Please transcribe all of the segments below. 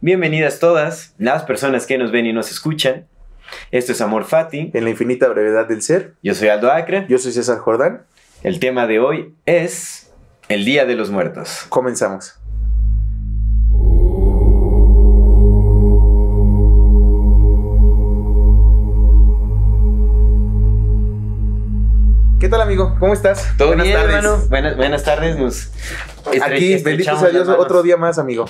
Bienvenidas todas, las personas que nos ven y nos escuchan. Esto es Amor Fati. En la infinita brevedad del ser. Yo soy Aldo Acre. Yo soy César Jordán. El tema de hoy es el Día de los Muertos. Comenzamos. ¿Qué tal, amigo? ¿Cómo estás? ¿Todo buenas bien, tardes. hermano? Buenas, buenas tardes. Nos Aquí, benditos a Dios, otro día más, amigo.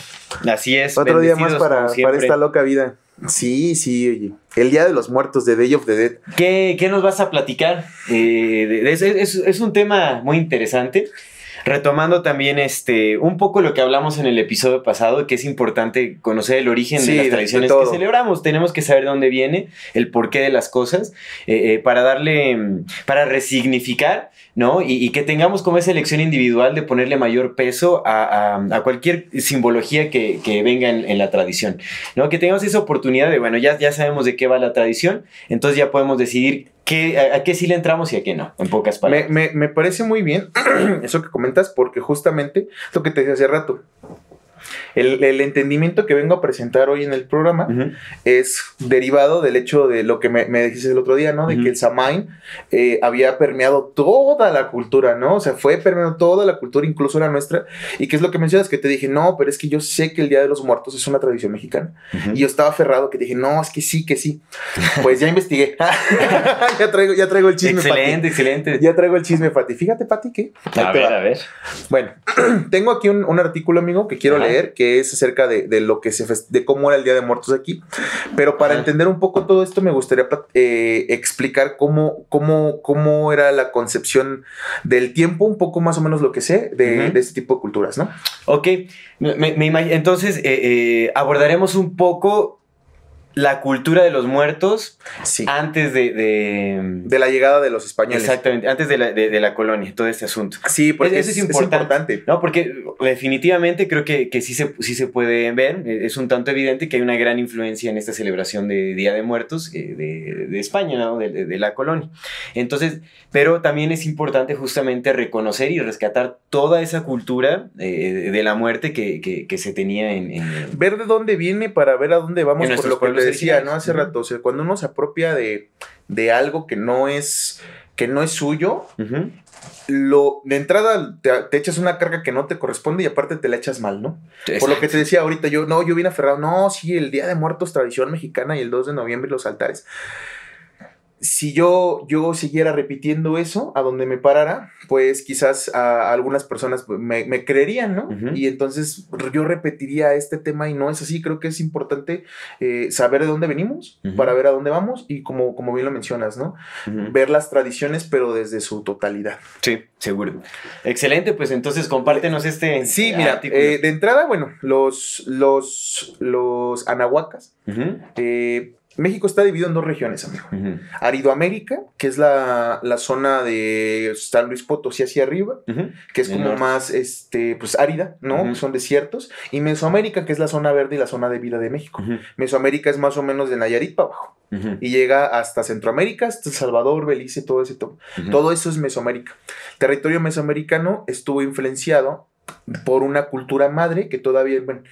Así es. Otro día más para, esta loca vida. Sí, sí, oye. El Día de los Muertos, de Day of the Dead. ¿Qué, qué nos vas a platicar? Eh, es- es un tema muy interesante. Retomando también este un poco lo que hablamos en el episodio pasado, que es importante conocer el origen Sí, de las de tradiciones que celebramos. Tenemos que saber de dónde viene, el porqué de las cosas, eh, eh, para darle, mm, para resignificar, ¿no? Y, y que tengamos como esa elección individual de ponerle mayor peso a, a- a cualquier simbología que, que venga en, en la tradición, ¿no? Que tengamos esa oportunidad de, bueno, ya, ya sabemos de qué va la tradición, entonces ya podemos decidir qué, a, a qué sí le entramos y a qué no, en pocas Me, palabras. me- me parece muy bien eso que comentas, porque justamente lo que te decía hace rato. El, el entendimiento que vengo a presentar hoy en el programa Ujú. es derivado del hecho de lo que me, me dijiste el otro día, ¿no? De Ujú. que el Samain eh, había permeado toda la cultura, ¿no? O sea, fue permeando toda la cultura, incluso la nuestra. ¿Y qué es lo que mencionas? Que te dije, no, pero es que yo sé que el Día de los Muertos es una tradición mexicana. Ujú. Y yo estaba aferrado que dije, no, es que sí, que sí. Pues ya investigué. ya, traigo, ya traigo el chisme, Excelente, Pati. excelente. Ya traigo el chisme, Pati. Fíjate, Pati, que... A ver, va. a ver. Bueno, tengo aquí un, un artículo, amigo, que quiero Ajá. leer, que es acerca de, de lo que se de cómo era el Día de Muertos aquí. Pero para entender un poco todo esto, me gustaría eh, explicar cómo, cómo, cómo era la concepción del tiempo, un poco más o menos lo que sé de, este tipo de culturas, ¿no? Ok, me, me entonces eh, eh, abordaremos un poco la cultura de los muertos Sí. antes de... de- De la llegada de los españoles. exactamente, antes de la, de- de la colonia, todo este asunto. Sí, porque Eso es, es es importante. importante. No, porque definitivamente creo que, que sí, se, sí se puede ver, eh, es un tanto evidente que hay una gran influencia en esta celebración de Día de Muertos eh, de, España, ¿no? de, la colonia. Entonces, pero también es importante justamente reconocer y rescatar toda esa cultura eh, de la muerte que, que- que se tenía en... en- Ver de dónde viene para ver a dónde vamos, En por lo que decía, ¿no? Hace rato. O sea, cuando uno se apropia de, de algo que no es, que no es suyo, lo de entrada te, te echas una carga que no te corresponde y aparte te la echas mal, ¿no? Por lo que te decía ahorita, yo no, yo vine aferrado, no, sí, el Día de Muertos, tradición mexicana y el 2 de noviembre los altares. Si yo, yo siguiera repitiendo eso a donde me parara, pues quizás a algunas personas me, me creerían, ¿no? Y entonces yo repetiría este tema y no es así. Creo que es importante eh, saber de dónde venimos para ver a dónde vamos y como, como bien lo mencionas, ¿no? Ver las tradiciones, pero desde su totalidad. Sí, seguro. Excelente, pues entonces compártenos este Sí, mira, eh, de entrada, bueno, los, los, los anahuacas. Eh, México está dividido en dos regiones, amigo. ujú, Aridoamérica, que es la, la zona de San Luis Potosí hacia arriba, que es como más este, pues, árida, ¿no? Son desiertos. Y Mesoamérica, que es la zona verde y la zona de vida de México. Mesoamérica es más o menos de Nayarit para abajo. Y llega hasta Centroamérica, hasta Salvador, Belice, todo ese todo. Todo eso es Mesoamérica. Territorio mesoamericano estuvo influenciado por una cultura madre que todavía, bueno,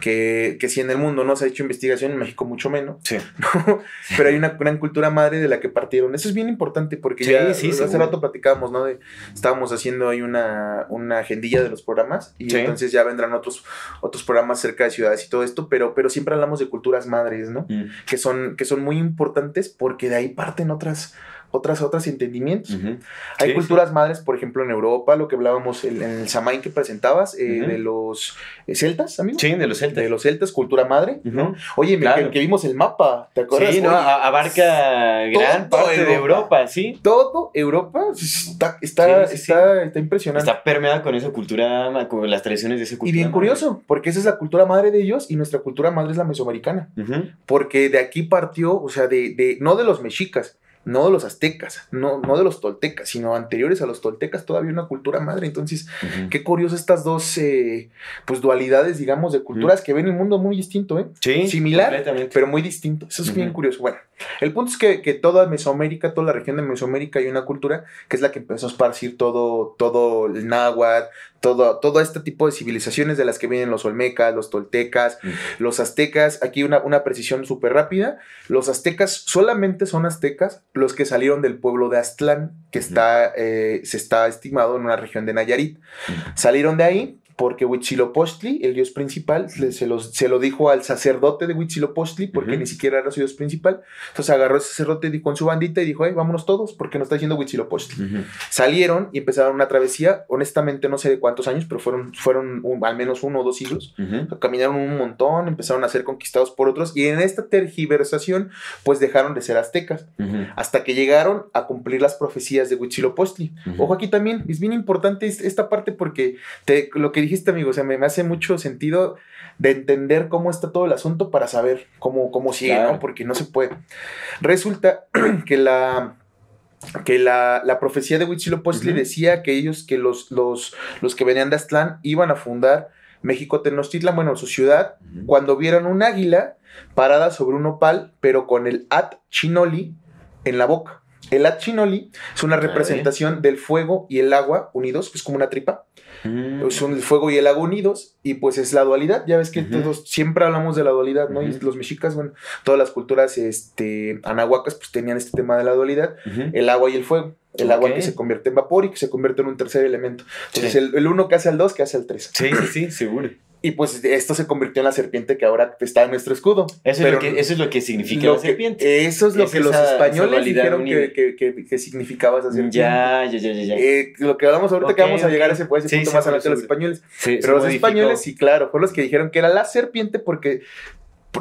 que, que si en el mundo no se ha hecho investigación, en México mucho menos, Sí. ¿no? pero hay una gran cultura madre de la que partieron. Eso es bien importante porque Sí, ya sí, hace seguro. rato platicábamos, ¿no? De, estábamos haciendo ahí una, una agendilla de los programas y entonces ya vendrán otros, otros programas cerca de ciudades y todo esto, pero, pero siempre hablamos de culturas madres, ¿no? Mm. Que son, que son muy importantes porque de ahí parten otras otras, otros entendimientos. Hay culturas madres, por ejemplo, en Europa, lo que hablábamos en, el Samain que presentabas, eh, de los eh, celtas, amigo. Sí, de los celtas. De los celtas, cultura madre, ¿no? Oye, que, vimos el mapa, ¿te acuerdas? Sí, no, abarca gran parte de Europa, sí. Todo Europa está, está, está, está, impresionante. Está permeada con esa cultura, con las tradiciones de esa cultura. Y bien curioso, porque esa es la cultura madre de ellos y nuestra cultura madre es la mesoamericana. Porque de aquí partió, o sea, de, de, no de los mexicas, no de los aztecas, no, no de los toltecas, sino anteriores a los toltecas, todavía una cultura madre. Entonces, qué curioso estas dos eh, pues dualidades, digamos, de culturas que ven el mundo muy distinto, ¿eh? Sí, Similar, pero muy distinto. Eso es bien curioso. Bueno, el punto es que, que, toda Mesoamérica, toda la región de Mesoamérica hay una cultura que es la que empezó a esparcir todo, todo el náhuatl, todo, todo este tipo de civilizaciones de las que vienen los olmecas, los toltecas, los aztecas. Aquí una, una precisión súper rápida. Los aztecas solamente son aztecas los que salieron del pueblo de Aztlán, que está, eh, se está estimado en una región de Nayarit. Salieron de ahí porque Huitzilopochtli, el dios principal, se, se lo dijo al sacerdote de Huitzilopochtli, porque ni siquiera era su dios principal. Entonces agarró ese sacerdote con su bandita y dijo, hey, vámonos todos, porque nos está diciendo Huitzilopochtli. Salieron y empezaron una travesía, honestamente no sé de cuántos años, pero fueron, fueron al menos uno o dos siglos. caminaron un montón, empezaron a ser conquistados por otros, y en esta tergiversación, pues dejaron de ser aztecas, hasta que llegaron a cumplir las profecías de Huitzilopochtli. Ojo aquí también, es bien importante esta parte porque te, lo que dijiste, amigo, o sea, me, hace mucho sentido de entender cómo está todo el asunto para saber cómo, cómo sigue, ¿no? Porque no se puede. Resulta que la que la, profecía de Huitzilopochtli decía que ellos, que los, los, los que venían de Aztlán iban a fundar México Tenochtitlan, bueno, su ciudad, cuando vieron un águila parada sobre un opal, pero con el At Chinoli en la boca. El At Chinoli es una representación del fuego y el agua unidos, es como una tripa. Mm. Son el fuego y el agua unidos, y pues es la dualidad. Ya ves que todos siempre hablamos de la dualidad, ¿no? Y los mexicas, bueno, todas las culturas este, anahuacas, pues tenían este tema de la dualidad, el agua y el fuego. El agua que se convierte en vapor y que se convierte en un tercer elemento. Entonces, el, uno que hace al dos, que hace al tres. Sí, sí, sí, seguro. Y pues esto se convirtió en la serpiente que ahora está en nuestro escudo. Eso, es, lo que, eso es lo que significa la serpiente. Eso es lo que los españoles dijeron que, que, que, significaba esa serpiente. Ya, ya, ya, ya. Eh, lo que hablamos ahorita que vamos a llegar a ese, punto más adelante los españoles. Pero los españoles, sí, claro, fueron los que dijeron que era la serpiente porque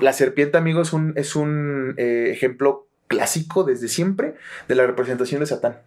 la serpiente, amigo, es un, es un eh, ejemplo clásico desde siempre de la representación de Satán.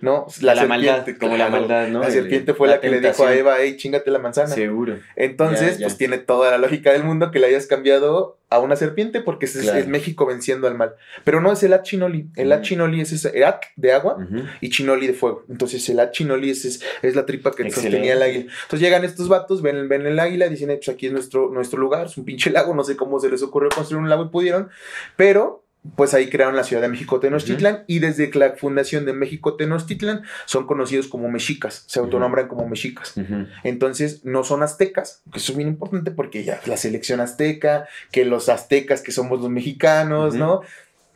¿No? La, la maldad, como la maldad, ¿no? La serpiente fue la, que le dijo a Eva, hey, chingate la manzana. Seguro. Entonces, pues tiene toda la lógica del mundo que le hayas cambiado a una serpiente porque es, México venciendo al mal. Pero no es el Chinoli. El Chinoli es ese At de agua y Chinoli de fuego. Entonces, el Chinoli es, es, la tripa que sostenía el águila. Entonces, llegan estos vatos, ven, ven el águila, dicen, pues aquí es nuestro, nuestro lugar, es un pinche lago, no sé cómo se les ocurrió construir un lago y pudieron, pero pues ahí crearon la Ciudad de México Tenochtitlan y desde la fundación de México Tenochtitlan son conocidos como mexicas, se autonombran como mexicas. Entonces no son aztecas, que eso es bien importante porque ya la selección azteca, que los aztecas que somos los mexicanos, ¿no?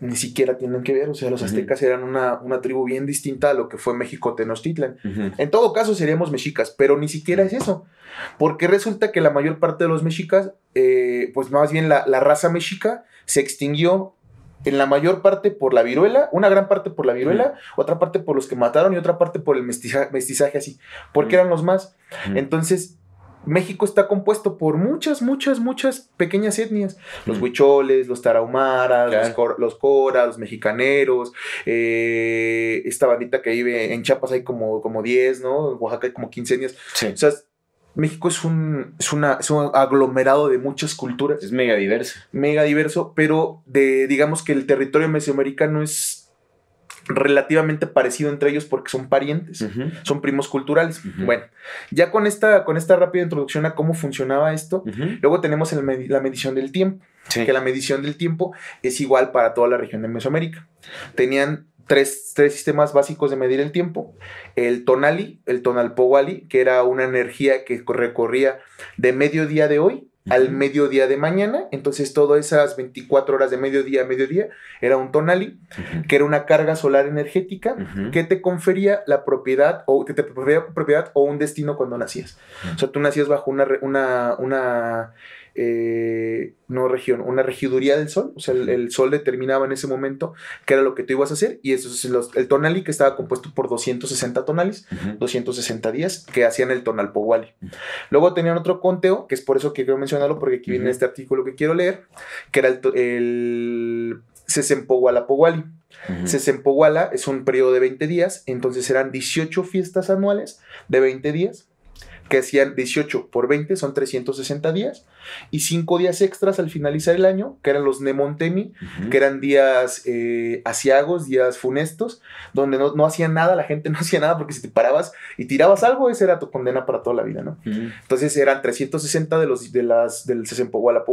Ni siquiera tienen que ver, o sea, los aztecas eran una, una, tribu bien distinta a lo que fue México Tenochtitlan. En todo caso seríamos mexicas, pero ni siquiera es eso, porque resulta que la mayor parte de los mexicas, eh, pues más bien la, la raza mexica, se extinguió en la mayor parte por la viruela, una gran parte por la viruela, otra parte por los que mataron y otra parte por el mestizaje, así, porque eran los más. Entonces, México está compuesto por muchas, muchas, muchas pequeñas etnias. Los huicholes, los tarahumaras, los, coras, los mexicaneros, eh, esta bandita que vive en Chiapas hay como, como 10, ¿no? En Oaxaca hay como 15 etnias. O sea, México es un, es, una, es un aglomerado de muchas culturas. Es mega diverso. Mega diverso, pero de, digamos que el territorio mesoamericano es relativamente parecido entre ellos porque son parientes, son primos culturales. Bueno, ya con esta, con esta rápida introducción a cómo funcionaba esto, luego tenemos la medición del tiempo, que la medición del tiempo es igual para toda la región de Mesoamérica. Tenían tres, sistemas básicos de medir el tiempo. El tonali, el tonalpowali, que era una energía que recorría de mediodía de hoy al mediodía de mañana. Entonces, todas esas 24 horas de mediodía a mediodía era un tonali, que era una carga solar energética que te confería la propiedad o que te propiedad o un destino cuando nacías. O sea, tú nacías bajo una, una, una eh, no región, una regiduría del sol, o sea, el, sol determinaba en ese momento qué era lo que tú ibas a hacer y eso es el tonali que estaba compuesto por 260 tonales, 260 días que hacían el tonal powali. Luego tenían otro conteo, que es por eso que quiero mencionarlo, porque aquí viene este artículo que quiero leer, que era el, el Sesempowala Powali. Uh es un periodo de 20 días, entonces eran 18 fiestas anuales de 20 días que hacían 18 por 20, son 360 días, y 5 días extras al finalizar el año, que eran los Nemontemi, que eran días eh, asiagos, días funestos, donde no, hacían nada, la gente no hacía nada, porque si te parabas y tirabas algo, esa era tu condena para toda la vida, ¿no? Entonces eran 360 de los de las, del Sesempohuala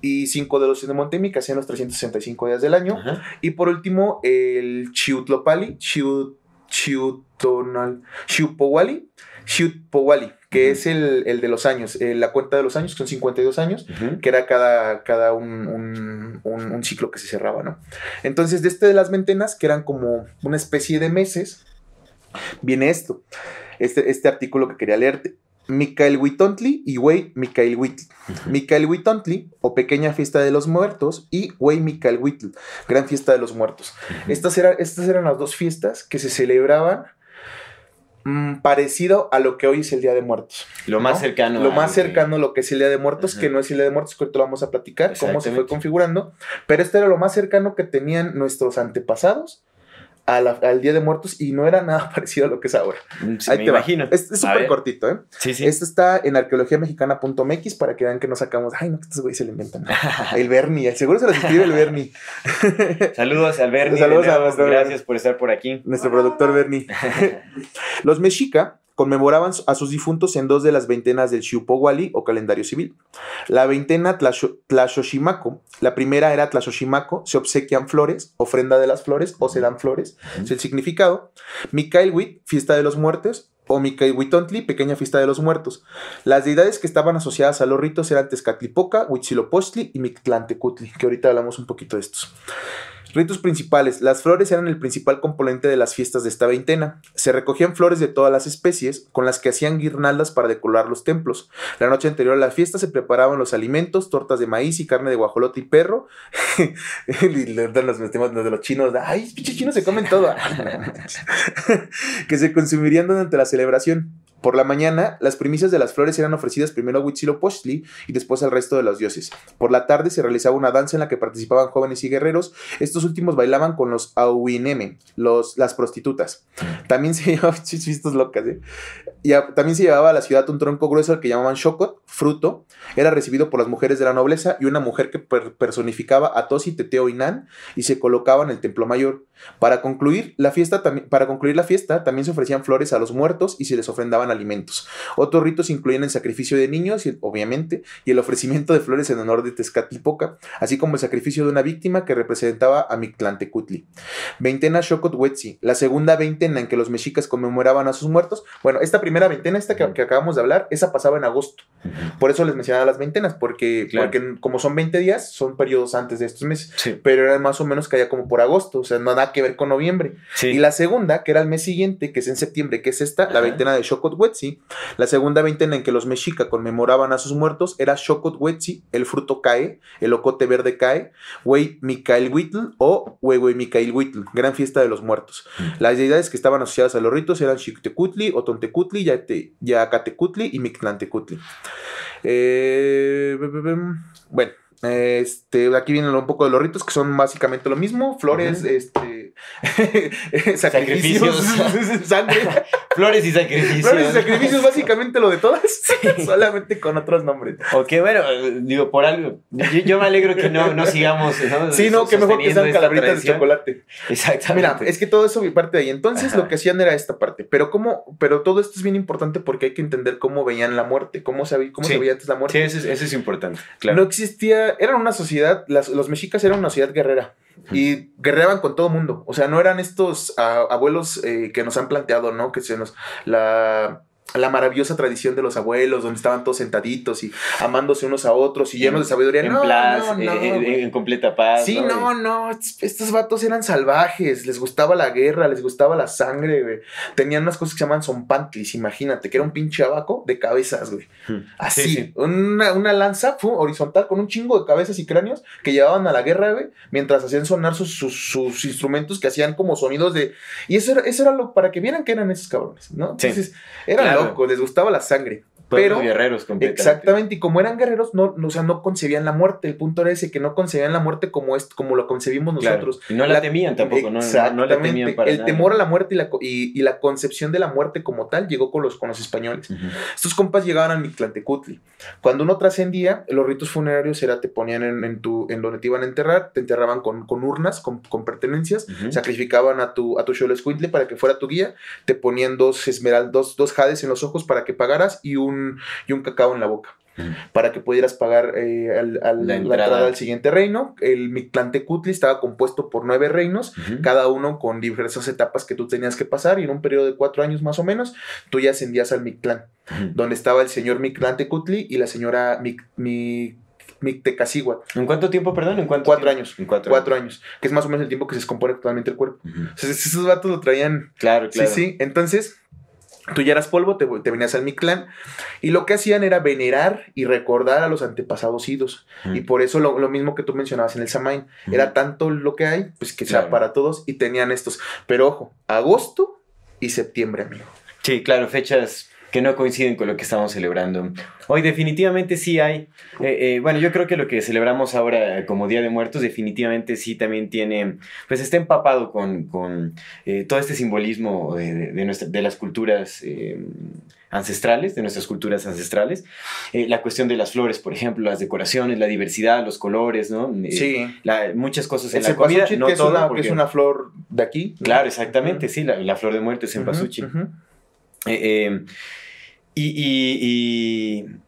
y 5 de los Nemontemi, que hacían los 365 días del año, y por último, el Chiutlopali, Chiut, Chiutonal, Chiupowali, Shoot Powali, que es el, de los años, eh, la cuenta de los años, que son 52 años, que era cada, cada un, ciclo que se cerraba, ¿no? Entonces, de este de las ventenas, que eran como una especie de meses, viene esto, este, este artículo que quería leerte. Mikael Witontli y Wei Mikael Whitl. Mikael Witontli, o Pequeña Fiesta de los Muertos, y Wei Mikael Whitl, Gran Fiesta de los Muertos. estas, eran, estas eran las dos fiestas que se celebraban Mm, parecido a lo que hoy es el Día de Muertos. Lo más cercano. Lo más cercano a lo que es el Día de Muertos, que no es el Día de Muertos, que ahorita lo vamos a platicar, cómo se fue configurando, pero este era lo más cercano que tenían nuestros antepasados al Día de Muertos y no era nada parecido a lo que es ahora. Mm, Ahí te imagino. Es súper cortito, ¿eh? Sí, sí. Esto está en arqueologiamexicana.mx para que vean que no sacamos. Ay, no, que estos güeyes se lo inventan. el Bernie, seguro se lo escribe el Bernie. Saludos al Bernie. Saludos a nuestro Gracias por estar por aquí. Nuestro productor Bernie. Los mexica conmemoraban a sus difuntos en dos de las veintenas del Xiupowali o calendario civil. La veintena Tlashoshimako, la primera era Tlashoshimako, se obsequian flores, ofrenda de las flores o se dan flores, es el significado. Mikael fiesta de los muertos, o Witontli, pequeña fiesta de los muertos. Las deidades que estaban asociadas a los ritos eran Tezcatlipoca, Huitzilopochtli y Mictlantecutli, que ahorita hablamos un poquito de estos. Ritos principales. Las flores eran el principal componente de las fiestas de esta veintena. Se recogían flores de todas las especies, con las que hacían guirnaldas para decorar los templos. La noche anterior a la fiesta se preparaban los alimentos, tortas de maíz y carne de guajolote y perro. y le dan los, de los chinos. Ay, pinches chinos se comen todo. que se consumirían durante la celebración. Por la mañana, las primicias de las flores eran ofrecidas primero a Huitzilopochtli y después al resto de los dioses. Por la tarde se realizaba una danza en la que participaban jóvenes y guerreros. Estos últimos bailaban con los Auineme, los, las prostitutas. También se llevaba, locas, ¿eh? Y también se llevaba a la ciudad un tronco grueso que llamaban Shokot, fruto. Era recibido por las mujeres de la nobleza y una mujer que personificaba a Tosi, Teteo y Nan y se colocaba en el templo mayor. Para concluir, la fiesta, para concluir la fiesta, también se ofrecían flores a los muertos y se les ofrendaban alimentos. Otros ritos incluían el sacrificio de niños, obviamente, y el ofrecimiento de flores en honor de Tezcatlipoca, así como el sacrificio de una víctima que representaba a Mictlantecutli. Veintena Shokot la segunda veintena en que los mexicas conmemoraban a sus muertos. Bueno, esta primera veintena, esta que, acabamos de hablar, esa pasaba en agosto. Por eso les mencionaba las veintenas, porque, porque como son 20 días, son periodos antes de estos meses. Pero eran más o menos que haya como por agosto, o sea, no nada que ver con noviembre. Y la segunda, que era el mes siguiente, que es en septiembre, que es esta, la veintena de Shokot la segunda veintena en que los mexica conmemoraban a sus muertos era Shokot el fruto cae, el ocote verde cae, Wei Mikael Huitl o Wei Mikael Huitl, gran fiesta de los muertos. Las deidades que estaban asociadas a los ritos eran Xiktecutli, Otontecutli, Yacatecutli y Mictlantecutli. Eh, bueno, este, aquí vienen un poco de los ritos que son básicamente lo mismo, flores, este, sacrificios, sangre. Flores y sacrificios. Flores y sacrificios, básicamente lo de todas, solamente con otros nombres. Ok, bueno, digo, por algo, yo, me alegro que no, no sigamos. ¿no? Sí, no, que mejor que sean calabritas de chocolate. Exactamente. Mira, es que todo eso mi parte de ahí. Entonces lo que hacían era esta parte, pero cómo, pero todo esto es bien importante porque hay que entender cómo veían la muerte, cómo se, cómo se veía antes la muerte. Sí, eso es, eso es importante, claro. No existía eran una sociedad, los mexicas eran una sociedad guerrera y guerreaban con todo mundo. O sea, no eran estos abuelos eh, que nos han planteado, ¿no? Que se nos. La la maravillosa tradición de los abuelos, donde estaban todos sentaditos y amándose unos a otros y llenos de sabiduría. En no, no, en, en, completa paz. Sí, no, no, estos vatos eran salvajes, les gustaba la guerra, les gustaba la sangre, güey. Tenían unas cosas que se llaman zompantlis, imagínate, que era un pinche abaco de cabezas, güey. Hmm. Así, Una, una, lanza horizontal con un chingo de cabezas y cráneos que llevaban a la guerra, güey, mientras hacían sonar sus, sus, instrumentos que hacían como sonidos de... Y eso era, eso era lo para que vieran que eran esos cabrones, ¿no? Entonces, eran les gustaba la sangre. Pero, guerreros Exactamente, y como eran guerreros, no, no, o sea, no concebían la muerte. El punto era ese, que no concebían la muerte como, es, como lo concebimos nosotros. Y no la, temían tampoco, ¿no? no la temían para El temor a la muerte y la, y, la, concepción de la muerte como tal llegó con los, con los españoles. Estos compas llegaban al Mictlantecutli. Cuando uno trascendía, los ritos funerarios era te ponían en, tu, en donde te iban a enterrar, te enterraban con, con urnas, con, con pertenencias, sacrificaban a tu, a tu para que fuera tu guía, te ponían dos esmeraldas, dos jades en los ojos para que pagaras y un y un cacao en la boca. Para que pudieras pagar eh, la, entrada. al siguiente reino. El Mictlantecutli estaba compuesto por nueve reinos, cada uno con diversas etapas que tú tenías que pasar. Y en un periodo de cuatro años más o menos, tú ya ascendías al Mictlán, donde estaba el señor Mictlantecutli y la señora Mic, ¿En cuánto tiempo, perdón? ¿En cuatro años. En cuatro, años. Que es más o menos el tiempo que se descompone totalmente el cuerpo. esos vatos lo traían. Claro, claro. Sí, sí. Entonces, Tú ya eras polvo, te, venías al Mictlán. Y lo que hacían era venerar y recordar a los antepasados idos. Y por eso lo, mismo que tú mencionabas en el Samain. Era tanto lo que hay, pues que sea para todos. Y tenían estos. Pero ojo, agosto y septiembre, amigo. Sí, claro, fechas que no coinciden con lo que estamos celebrando. Hoy definitivamente sí hay, eh, eh, bueno, yo creo que lo que celebramos ahora como Día de Muertos definitivamente sí también tiene, pues está empapado con, con eh, todo este simbolismo de, de, de las culturas ancestrales, de nuestras culturas ancestrales. la cuestión de las flores, por ejemplo, las decoraciones, la diversidad, los colores, ¿no? sí. muchas cosas en la comida. No que, es una, porque... es una flor de aquí. Claro, exactamente, sí, la, flor de muerte es en pasuchi. Y, y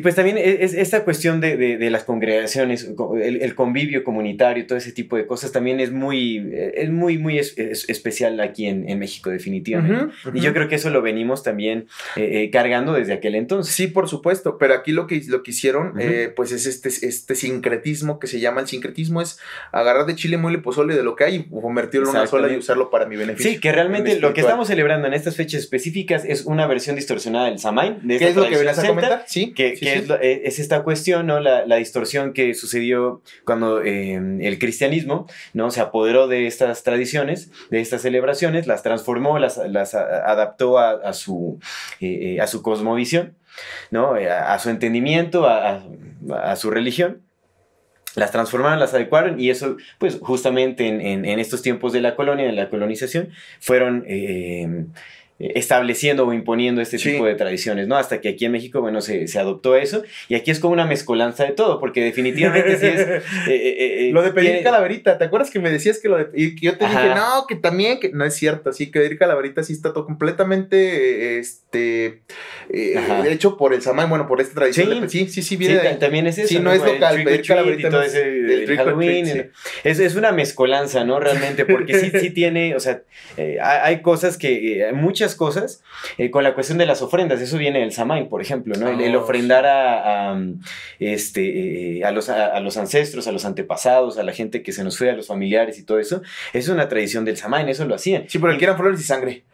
pues también e, es, esta cuestión de, de, las congregaciones, el, convivio comunitario, todo ese tipo de cosas también es muy, es muy, muy especial aquí en, en México definitivamente. Y yo creo que eso lo venimos también eh, eh, cargando desde aquel entonces. Sí, por supuesto, pero aquí lo que, lo que hicieron eh, pues es este, este sincretismo que se llama el sincretismo, es agarrar de chile muy pozole de lo que hay y convertirlo en una sola y usarlo para mi beneficio. Sí, que realmente lo que estamos celebrando en estas fechas específicas es una versión distorsionada del Samain. De ¿Qué es lo que venías a comentar? Sí, que, eh, es, esta cuestión, ¿no? La, distorsión que sucedió cuando em, el cristianismo, ¿no? Se apoderó de estas tradiciones, de estas celebraciones, las transformó, las, adaptó a, su, eh, eh, a su cosmovisión, ¿no? A, su entendimiento, a, su religión las transformaron, las adecuaron y eso, pues justamente en, estos tiempos de la colonia, de la colonización, fueron estableciendo o imponiendo este tipo de tradiciones, ¿no? Hasta que aquí en México, bueno, se, se, adoptó eso y aquí es como una mezcolanza de todo, porque definitivamente sí es... Eh, eh, eh, lo de pedir calaverita, ¿te acuerdas que me decías que lo de... Y yo te dije, no, que también, que no es cierto, sí, que pedir calaverita sí está todo completamente, este, hecho por el samán, bueno, por esta tradición. Sí, sí, sí, viene de también es eso. Sí, no, es local, pedir calaverita. Y todo ese, Halloween. es, es, una mezcolanza, ¿no? Realmente, porque sí, sí tiene, o sea, hay cosas que, muchas cosas eh, con la cuestión de las ofrendas. Eso viene del Samain, por ejemplo, ¿no? el, oh, ofrendar a, este, eh, a, los, a, los ancestros, a los antepasados, a la gente que se nos fue, a los familiares y todo eso. Es una tradición del Samain, eso lo hacían. Sí, pero el que eran flores y sangre.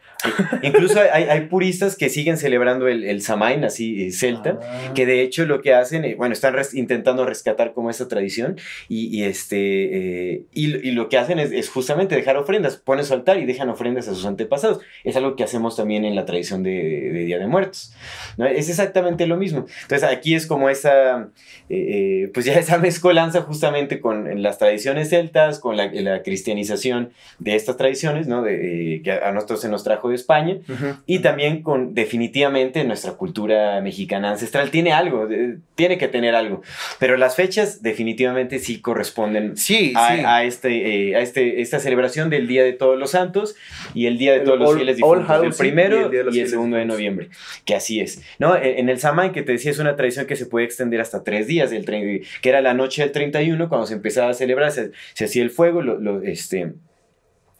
Incluso hay, puristas que siguen celebrando el, el Samain, así eh, celta, ah. que de hecho lo que hacen, eh, bueno, están intentando rescatar como esa tradición y, este, eh, y, lo que hacen es, justamente dejar ofrendas, ponen su altar y dejan ofrendas a sus antepasados. Es algo que hacemos también en la tradición de, Día de Muertos. ¿no? Es exactamente lo mismo. Entonces aquí es como esa, pues ya esa mezcolanza justamente con las tradiciones celtas, con la, cristianización de estas tradiciones, ¿no? De, que a nosotros se nos trajo de España y también con definitivamente nuestra cultura mexicana ancestral tiene algo, tiene que tener algo, pero las fechas definitivamente sí corresponden sí, a, este, eh, a este, esta celebración del Día de Todos los Santos y el Día de Todos los Fieles Difuntos, el primero y el, segundo de noviembre, que así es. ¿no? E, en el Samán, que te decía, es una tradición que se puede extender hasta tres días, del que era la noche del 31, cuando se empezaba a celebrar, se, hacía el fuego, lo, este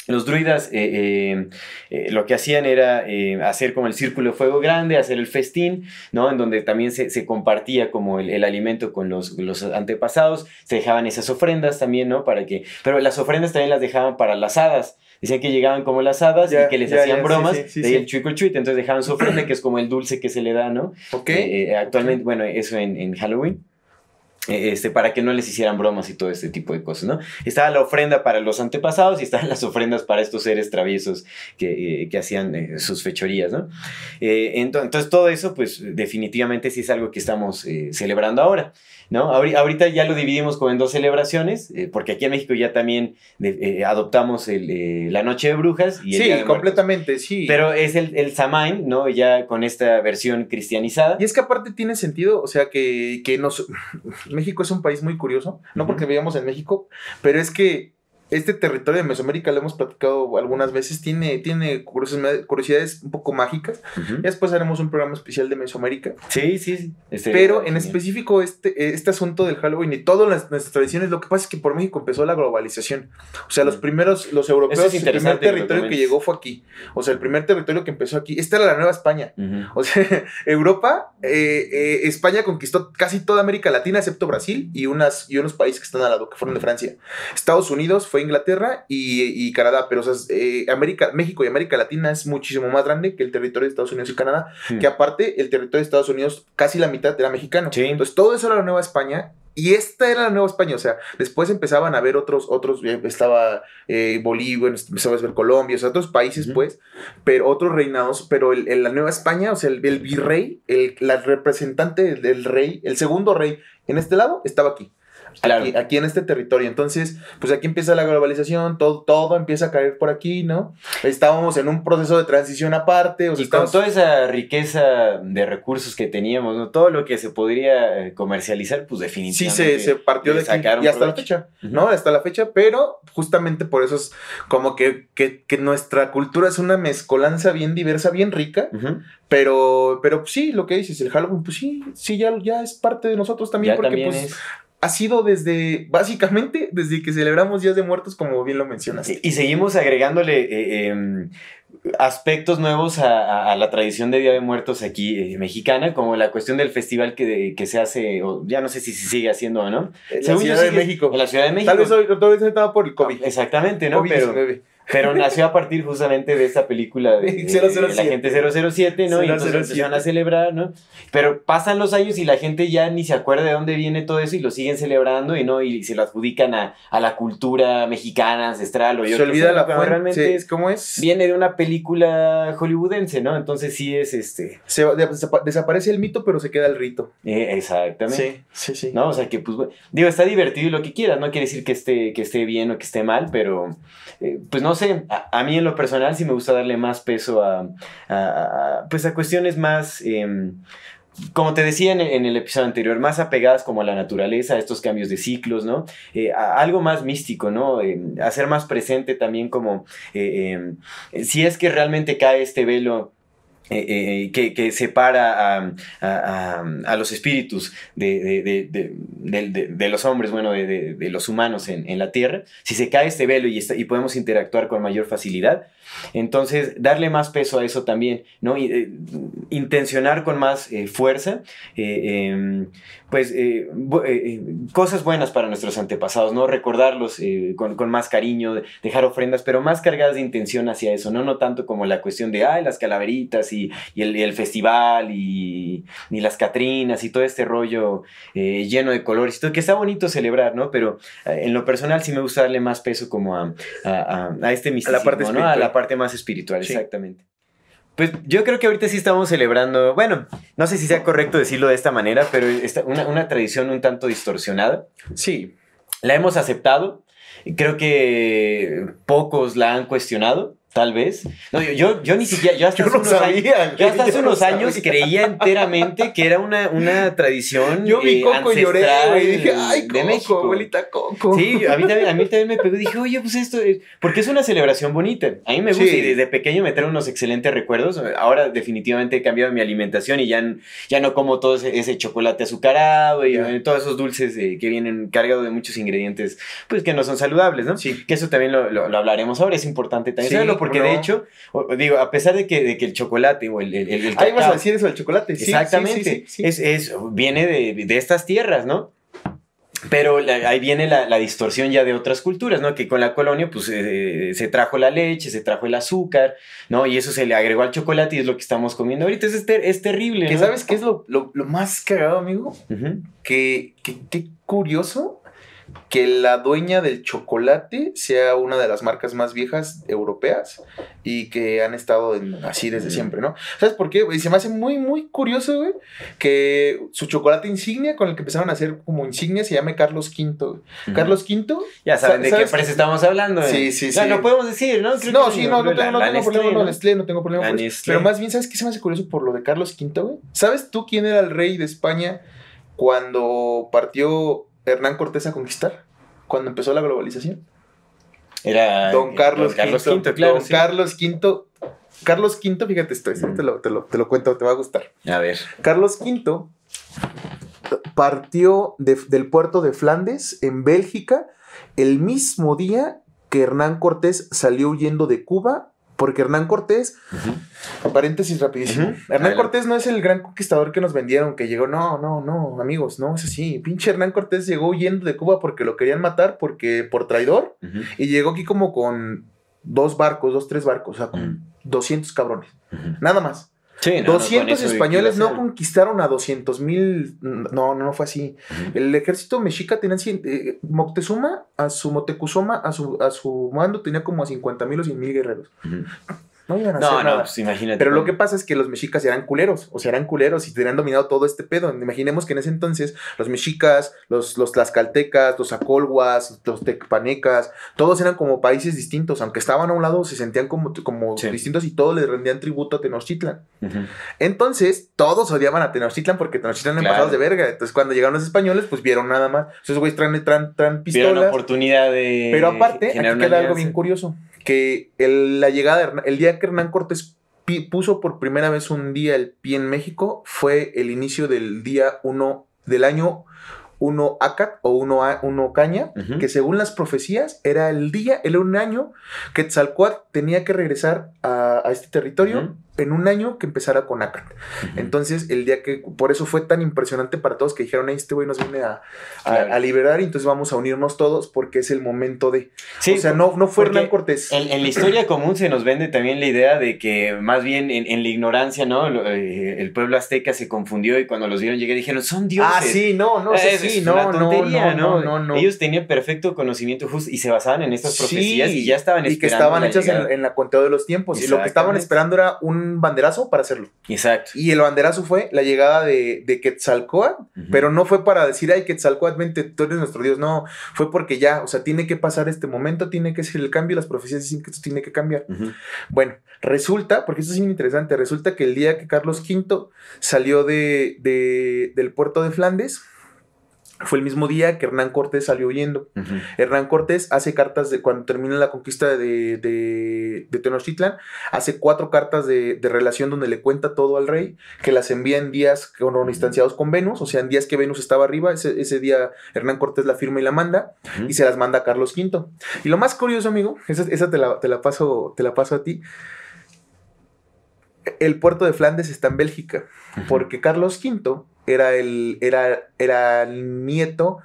los druidas eh, eh, lo que hacían era hacer como el círculo de fuego grande, hacer el festín, ¿no? En donde también se, compartía como el, alimento con los, los, antepasados, se dejaban esas ofrendas también, ¿no? Para que, pero las ofrendas también las dejaban para las hadas. Decían que llegaban como las hadas y que les hacían bromas, de ahí el treat, entonces dejaban su ofrenda, que es como el dulce que se le da, ¿no? Ok. actualmente, bueno, eso en, en Halloween. Eh, este, para que no les hicieran bromas y todo este tipo de cosas, ¿no? Estaba la ofrenda para los antepasados y estaban las ofrendas para estos seres traviesos que, eh, que hacían eh, sus fechorías, ¿no? entonces, todo eso, pues definitivamente sí es algo que estamos celebrando ahora. ¿No? Ahorita ya lo dividimos como en dos celebraciones, eh, porque aquí en México ya también eh, adoptamos eh, la Noche de Brujas. Y sí, completamente, sí. Pero es el, el Samain, ¿no? Ya con esta versión cristianizada. Y es que aparte tiene sentido, o sea, que, que nos... México es un país muy curioso, no porque vivamos en México, pero es que este territorio de Mesoamérica, lo hemos platicado algunas veces, tiene, tiene curiosidades un poco mágicas. después haremos un programa especial de Mesoamérica. Sí, sí, sí. Este, Pero en específico este, este asunto del Halloween y todas nuestras tradiciones, lo que pasa es que por México empezó la globalización. O sea, los primeros, los europeos, el primer territorio que llegó fue aquí. O sea, el primer territorio que empezó aquí. Esta era la Nueva España. O sea, Europa, eh, eh, España conquistó casi toda América Latina, excepto Brasil y, unas, y unos países que están al lado, que fueron de Francia. Estados Unidos fue Inglaterra y, Canadá, pero o sea, eh, América, México y América Latina es muchísimo más grande que el territorio de Estados Unidos y Canadá, que aparte el territorio de Estados Unidos casi la mitad era mexicano. Entonces todo eso era la Nueva España y esta era la Nueva España, o sea, después empezaban a ver otros, otros, eh, estaba eh, Bolivia, empezaba a ver Colombia, o sea, otros países, pues, pero otros reinados, pero el, la Nueva España, o sea, el, virrey, el, la representante del rey, el segundo rey en este lado, estaba aquí. Aquí, en este territorio. Entonces, pues aquí empieza la globalización, todo, todo empieza a caer por aquí, ¿no? Estábamos en un proceso de transición aparte. y con toda esa riqueza de recursos que teníamos, ¿no? Todo lo que se podría eh, comercializar, pues definitivamente. Sí, se, partió de aquí y hasta la fecha, ¿no? Hasta la fecha, pero justamente por eso es como que, que, nuestra cultura es una mezcolanza bien diversa, bien rica, pero, pero sí, lo que dices, el Halloween, pues sí, sí, ya, ya es parte de nosotros también, porque pues ha sido desde, básicamente, desde que celebramos Días de Muertos, como bien lo mencionas. Y, seguimos agregándole eh, em, aspectos nuevos a, la tradición de Día de Muertos aquí eh, mexicana, como la cuestión del festival que, que se hace, o ya no sé si se sigue haciendo o no. En la Ciudad de México. En la Ciudad de México. Tal vez hoy, vez estaba por el COVID. Exactamente, ¿no? Pero, pero nació a partir justamente de esta película de, la gente 007, ¿no? Y entonces empezaron a celebrar, ¿no? Pero pasan los años y la gente ya ni se acuerda de dónde viene todo eso y lo siguen celebrando y no y se lo adjudican a, la cultura mexicana ancestral o yo Se olvida la fuente, realmente es ¿cómo es? Viene de una película hollywoodense, ¿no? Entonces sí es este se, desaparece el mito, pero se queda el rito. Eh, exactamente. Sí, sí, sí. No, o sea que pues digo, está divertido y lo que quieras, no quiere decir que esté que esté bien o que esté mal, pero eh, pues no sé, a, mí en lo personal sí me gusta darle más peso a, pues a cuestiones más... Em, como te decía en el, episodio anterior, más apegadas como a la naturaleza, a estos cambios de ciclos, ¿no? Eh, algo más místico, ¿no? Em, hacer más presente también como eh, em, si es que realmente cae este velo eh, que, que, separa a, a, los espíritus de, de, de, de los hombres, bueno, de, los humanos en, en, la tierra, si se cae este velo y podemos interactuar con mayor facilidad, entonces, darle más peso a eso también, ¿no? Y, eh, intencionar con más eh, fuerza, eh, em, pues, cosas buenas para nuestros antepasados, ¿no? Recordarlos con, con, más cariño, dejar ofrendas, pero más cargadas de intención hacia eso, ¿no? No tanto como la cuestión de, ay, las calaveritas y, y, el, el, festival y, las catrinas y todo este rollo lleno de colores, que está bonito celebrar, ¿no? Pero en lo personal sí me gusta darle más peso como a, a, a este misticismo, a la parte ¿no? A la parte más espiritual, exactamente. Pues yo creo que ahorita sí estamos celebrando, bueno, no sé si sea correcto decirlo de esta manera, pero es una, una tradición un tanto distorsionada. Sí. La hemos aceptado, creo que pocos la han cuestionado. Tal vez. No, yo, yo, ni siquiera, yo hasta hace unos años, yo hasta hace unos años creía enteramente que era una, una tradición. Yo vi eh, Coco y lloré, y dije, ay, Coco, de México. abuelita Coco. Sí, a mí, también, a mí también me pegó. Dije, oye, pues esto es. Porque es una celebración bonita. A mí me gusta y desde pequeño me trae unos excelentes recuerdos. Ahora, definitivamente he cambiado mi alimentación y ya, ya no como todo ese, chocolate azucarado y eh, todos esos dulces eh, que vienen cargados de muchos ingredientes, pues que no son saludables, ¿no? Sí. Que eso también lo, lo, hablaremos ahora. Es importante también saberlo porque de hecho, digo, a pesar de que, de que el chocolate o el, el, el Ahí vas a decir eso, el chocolate. Sí, Exactamente. es, es, viene de, de estas tierras, ¿no? Pero ahí viene la, la, distorsión ya de otras culturas, ¿no? Que con la colonia, pues, eh, se trajo la leche, se trajo el azúcar, ¿no? Y eso se le agregó al chocolate y es lo que estamos comiendo ahorita. Es, es terrible, ¿no? ¿Sabes qué es lo, lo, lo más cagado, amigo? Que, qué curioso que la dueña del chocolate sea una de las marcas más viejas europeas y que han estado así desde siempre, ¿no? ¿Sabes por qué? se me hace muy, muy curioso, güey, que su chocolate insignia con el que empezaron a hacer como insignia se llame Carlos V. Carlos V. Ya saben de qué empresa estamos hablando. Sí, sí, sí. no podemos decir, ¿no? no, sí, no, no, tengo, no tengo problema, no, Nestlé, no tengo problema. Pero más bien, ¿sabes qué se me hace curioso por lo de Carlos V, güey? ¿Sabes tú quién era el rey de España cuando partió Hernán Cortés a conquistar cuando empezó la globalización. Era Don Carlos, Carlos V, claro. Don Carlos V. Carlos V, fíjate esto, te, lo, te, lo, cuento, te va a gustar. A ver. Carlos V partió del puerto de Flandes, en Bélgica, el mismo día que Hernán Cortés salió huyendo de Cuba porque Hernán Cortés, paréntesis rapidísimo, Hernán Cortés no es el gran conquistador que nos vendieron, que llegó, no, no, no, amigos, no es así. Pinche Hernán Cortés llegó huyendo de Cuba porque lo querían matar, porque por traidor, y llegó aquí como con dos barcos, dos, tres barcos, o sea, con 200 cabrones, nada más. 200 españoles no conquistaron a 200 mil. No, no, fue así. El ejército mexica tenía. Eh, Moctezuma, a su Motecuzoma, a su, a su mando, tenía como a 50 mil o 100 mil guerreros. No iban a hacer nada. Pues imagínate. Pero lo que pasa es que los mexicas eran culeros, o sea, eran culeros y tenían dominado todo este pedo. Imaginemos que en ese entonces los mexicas, los, los tlaxcaltecas, los acolhuas, los tecpanecas, todos eran como países distintos. Aunque estaban a un lado, se sentían como, como distintos y todos le rendían tributo a Tenochtitlan. Entonces, todos odiaban a Tenochtitlan porque Tenochtitlan eran pasados de verga. Entonces, cuando llegaron los españoles, pues vieron nada más. Esos güeyes traen, traen, traen pistolas. Vieron oportunidad de. Pero aparte, aquí queda algo bien curioso que el, la llegada, el día que Hernán Cortés puso por primera vez un día el pie en México fue el inicio del día 1 del año 1 Acat o 1, 1 Caña, que según las profecías era el día, era un año que Tzalcoatl tenía que regresar a, este territorio en un año que empezara con Acat. Entonces, el día que, por eso fue tan impresionante para todos que dijeron, este güey nos viene a, a, liberar y entonces vamos a unirnos todos porque es el momento de... Sí, o sea, no, no fue Hernán Cortés. En, la historia común se nos vende también la idea de que más bien en, la ignorancia, ¿no? Eh, el pueblo azteca se confundió y cuando los vieron llegar dijeron, son dioses. Ah, sí, no, no, sí, no, tontería, no, no, no, Ellos tenían perfecto conocimiento justo y se basaban en estas profecías y ya estaban Y que estaban hechas en, la conteo de los tiempos y lo que estaban esperando era un banderazo para hacerlo. Exacto. Y el banderazo fue la llegada de, de Quetzalcoatl, pero no fue para decir, ay, Quetzalcoatl, vente, tú eres nuestro Dios. No, fue porque ya, o sea, tiene que pasar este momento, tiene que ser el cambio, las profecías dicen que esto tiene que cambiar. Bueno, resulta, porque esto es interesante, resulta que el día que Carlos V salió de, del puerto de Flandes, fue el mismo día que Hernán Cortés salió huyendo. Hernán Cortés hace cartas de cuando termina la conquista de, de, Tenochtitlan, hace cuatro cartas de, relación donde le cuenta todo al rey, que las envía en días con instanciados con Venus, o sea, en días que Venus estaba arriba, ese, día Hernán Cortés la firma y la manda, y se las manda a Carlos V. Y lo más curioso, amigo, esa, te, la, te, la, paso, te la paso a ti. El puerto de Flandes está en Bélgica, porque Carlos V era el, era, era el nieto,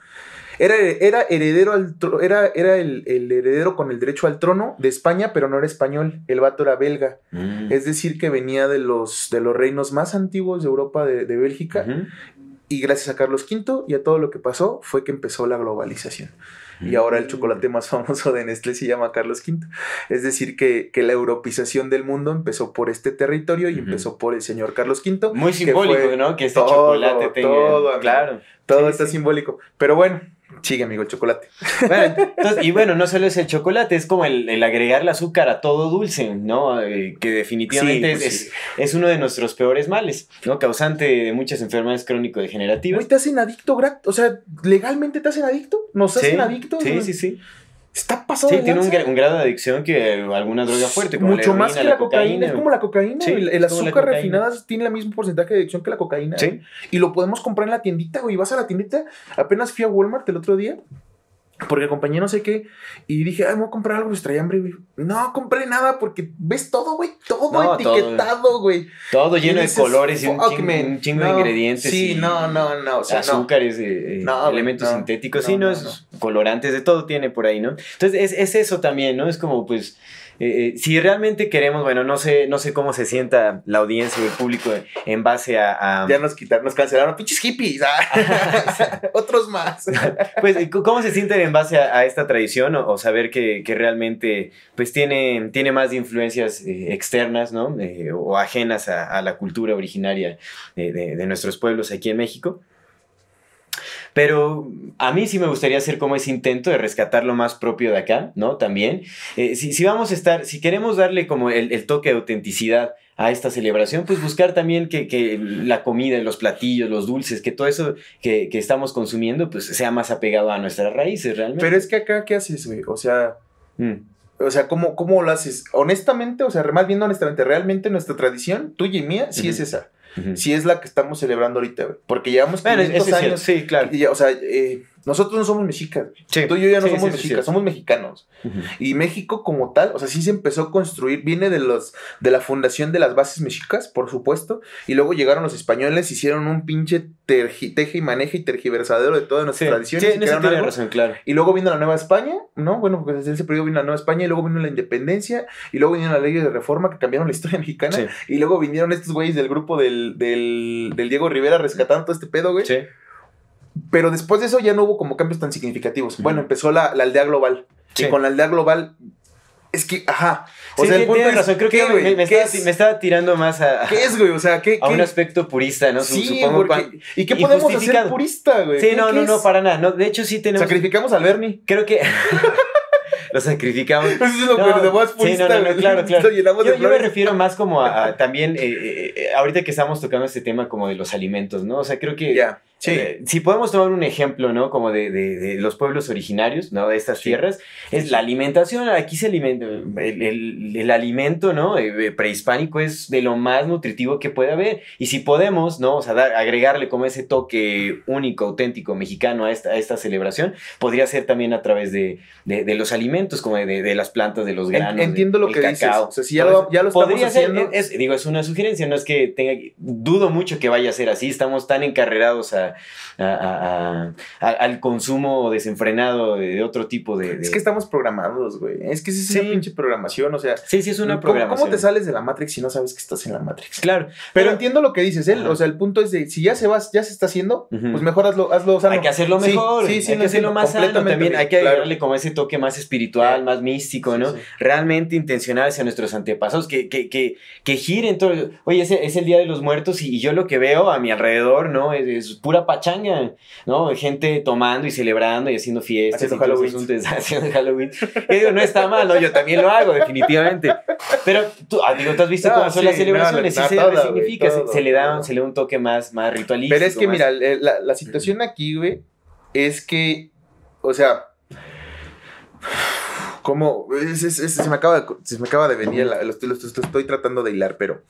era, era heredero al era, era el, heredero con el derecho al trono de España, pero no era español, el vato era belga. Mm. Es decir, que venía de los, de los reinos más antiguos de Europa, de, Bélgica, y gracias a Carlos V y a todo lo que pasó, fue que empezó la globalización y ahora el chocolate más famoso de Nestlé se llama Carlos V. Es decir, que, la europeización del mundo empezó por este territorio y empezó por el señor Carlos V. Muy simbólico, ¿no? Que este chocolate tenga... Todo, claro. Todo está simbólico. Pero bueno, Sigue, amigo, el chocolate. y bueno, no solo es el chocolate, es como el, el agregar el azúcar a todo dulce, ¿no? Eh, que definitivamente pues es, es, uno de nuestros peores males, ¿no? Causante de muchas enfermedades crónico-degenerativas. te hacen adicto, o sea, legalmente te hacen adicto, nos hacen adictos. Sí, sí, sí. Está pasando. Sí, tiene un, grado de adicción que alguna droga fuerte. Como Mucho más que la, cocaína, Es como la cocaína. el, azúcar refinada tiene el mismo porcentaje de adicción que la cocaína. Sí. Y lo podemos comprar en la tiendita, güey. Vas a la tiendita. Apenas fui a Walmart el otro día porque acompañé no sé qué. Y dije, ay, voy a comprar algo, pues traía hambre, güey. No compré nada porque ves todo, güey. Todo etiquetado, güey. Todo, lleno de colores y un, chingo, de ingredientes. Sí, no, no, no. azúcares, eh, eh, elementos sintéticos. sí, no, es colorantes, de todo tiene por ahí, ¿no? Entonces, es, es eso también, ¿no? Es como, pues eh, eh, si realmente queremos, bueno, no sé, no sé cómo se sienta la audiencia o el público en base a... Ya nos quitaron, nos cancelaron, pinches hippies, ah. otros más. pues, ¿cómo se sienten en base a, esta tradición o, saber que, realmente pues tiene, tiene más de influencias eh, externas, ¿no? o ajenas a, la cultura originaria de nuestros pueblos aquí en México? Pero a mí sí me gustaría hacer como ese intento de rescatar lo más propio de acá, ¿no? También. Eh, si, vamos a estar, si queremos darle como el, toque de autenticidad a esta celebración, pues buscar también que, la comida, los platillos, los dulces, que todo eso que, estamos consumiendo, pues sea más apegado a nuestras raíces realmente. Pero es que acá, ¿qué haces, güey? O sea... Mm. O sea, ¿cómo, ¿cómo lo haces? Honestamente, o sea, más bien honestamente, realmente nuestra tradición, tuya y mía, sí es esa si es la que estamos celebrando ahorita, güey. Porque llevamos 500 años. Sí, claro. o sea, eh, nosotros no somos mexicas. Tú y yo ya no somos mexicas, somos mexicanos. Y México como tal, o sea, sí se empezó a construir, viene de los de la fundación de las bases mexicas, por supuesto, y luego llegaron los españoles, hicieron un pinche teje y maneje y tergiversadero de todas nuestras tradiciones. Sí, y, razón, claro. y luego vino la Nueva España, ¿no? Bueno, porque desde ese periodo vino la Nueva España, y luego vino la independencia, y luego vinieron las leyes de reforma que cambiaron la historia mexicana, y luego vinieron estos güeyes del grupo del, del, del Diego Rivera rescatando todo este pedo, güey. Sí. Pero después de eso ya no hubo como cambios tan significativos. Bueno, empezó la, aldea global. Y con la aldea global es que, ajá. O sea, el punto es, razón. Creo que me, me, estaba, tirando más a. ¿Qué es, güey? O sea, ¿qué? A un aspecto purista, ¿no? Sí, Supongo ¿Y qué podemos hacer purista, güey? Sí, no, no, no, para nada. No, de hecho, sí tenemos. Sacrificamos al Bernie. Creo que. lo sacrificamos. Eso es lo no, más purista, sí, no, no, claro, claro. Yo, yo, me refiero más como a, también, eh, eh, eh, ahorita que estamos tocando este tema como de los alimentos, ¿no? O sea, creo que. Ya Sí. Eh, si podemos tomar un ejemplo, ¿no? Como de, de, los pueblos originarios, ¿no? De estas tierras, es la alimentación. Aquí se alimenta, el, el, el alimento, ¿no? Eh, eh, prehispánico es de lo más nutritivo que puede haber. Y si podemos, ¿no? O sea, dar, agregarle como ese toque único, auténtico, mexicano a esta, a esta celebración, podría ser también a través de, de los alimentos, como de, las plantas, de los granos. Entiendo lo que dices. O sea, si ya lo, ya lo podría haciendo... es, digo, es una sugerencia, no es que tenga, dudo mucho que vaya a ser así, estamos tan encarrerados a al consumo desenfrenado de otro tipo de, Es que estamos programados, güey. Es que es una pinche programación, o sea... Sí, sí, es una programación. ¿Cómo te sales de la Matrix si no sabes que estás en la Matrix? Claro. Pero, entiendo lo que dices, él. O sea, el punto es de, si ya se va, ya se está haciendo, pues mejor hazlo, hazlo sano. Hay que hacerlo mejor. Sí, sí, hay que hacerlo más sano también. Hay que darle como ese toque más espiritual, más místico, ¿no? Realmente intencional hacia nuestros antepasados, que, que, que, que giren todo. Oye, ese es el Día de los Muertos y, yo lo que veo a mi alrededor, ¿no? es pura pachanga ¿no? Gente tomando y celebrando y haciendo fiestas. Haciendo Halloween. haciendo Halloween. digo, no está mal, ¿no? Yo también lo hago, definitivamente. Pero tú, ah, digo, ¿tú has visto cómo son las celebraciones? sí, se resignifica, se, le da, se le da un toque más, más ritualístico. Pero es que, mira, la, la situación aquí, güey, es que, o sea, como se, me acaba de, se me acaba de venir, lo, estoy, tratando de hilar, pero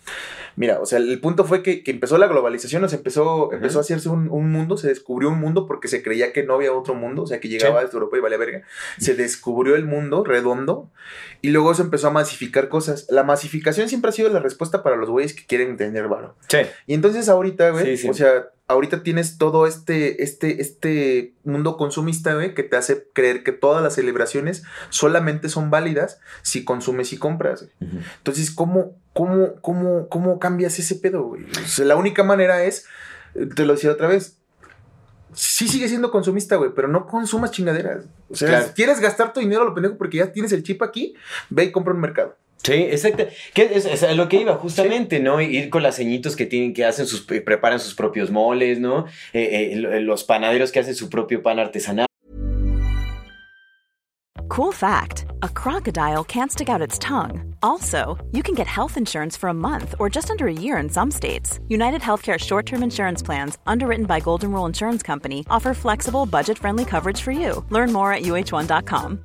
mira, o sea, el punto fue que, empezó la globalización, o sea, empezó, empezó a hacerse un, mundo, se descubrió un mundo porque se creía que no había otro mundo, o sea, que llegaba desde Europa y valía verga. Se descubrió el mundo redondo y luego se empezó a masificar cosas. La masificación siempre ha sido la respuesta para los güeyes que quieren tener valor. Sí. Y entonces ahorita, güey, o sea, ahorita tienes todo este, este, este mundo consumista, güey, que te hace creer que todas las celebraciones solamente son válidas si consumes y compras. Entonces, ¿cómo, cómo, cómo, cómo cambias ese pedo, güey? la única manera es, te lo decía otra vez, sí sigue siendo consumista, güey, pero no consumas chingaderas. O sea, si quieres gastar tu dinero a lo pendejo porque ya tienes el chip aquí, ve y compra un mercado. Sí, exacto. Que es, lo que iba, justamente, ¿no? Ir con las ceñitos que tienen, que hacen sus, preparan sus propios moles, ¿no? Eh, eh, los panaderos que hacen su propio pan artesanal. Cool fact a crocodile can't stick out its tongue. Also, you can get health insurance for a month or just under a year in some states. United Healthcare short term insurance plans, underwritten by Golden Rule Insurance Company, offer flexible, budget friendly coverage for you. Learn more at uh1.com.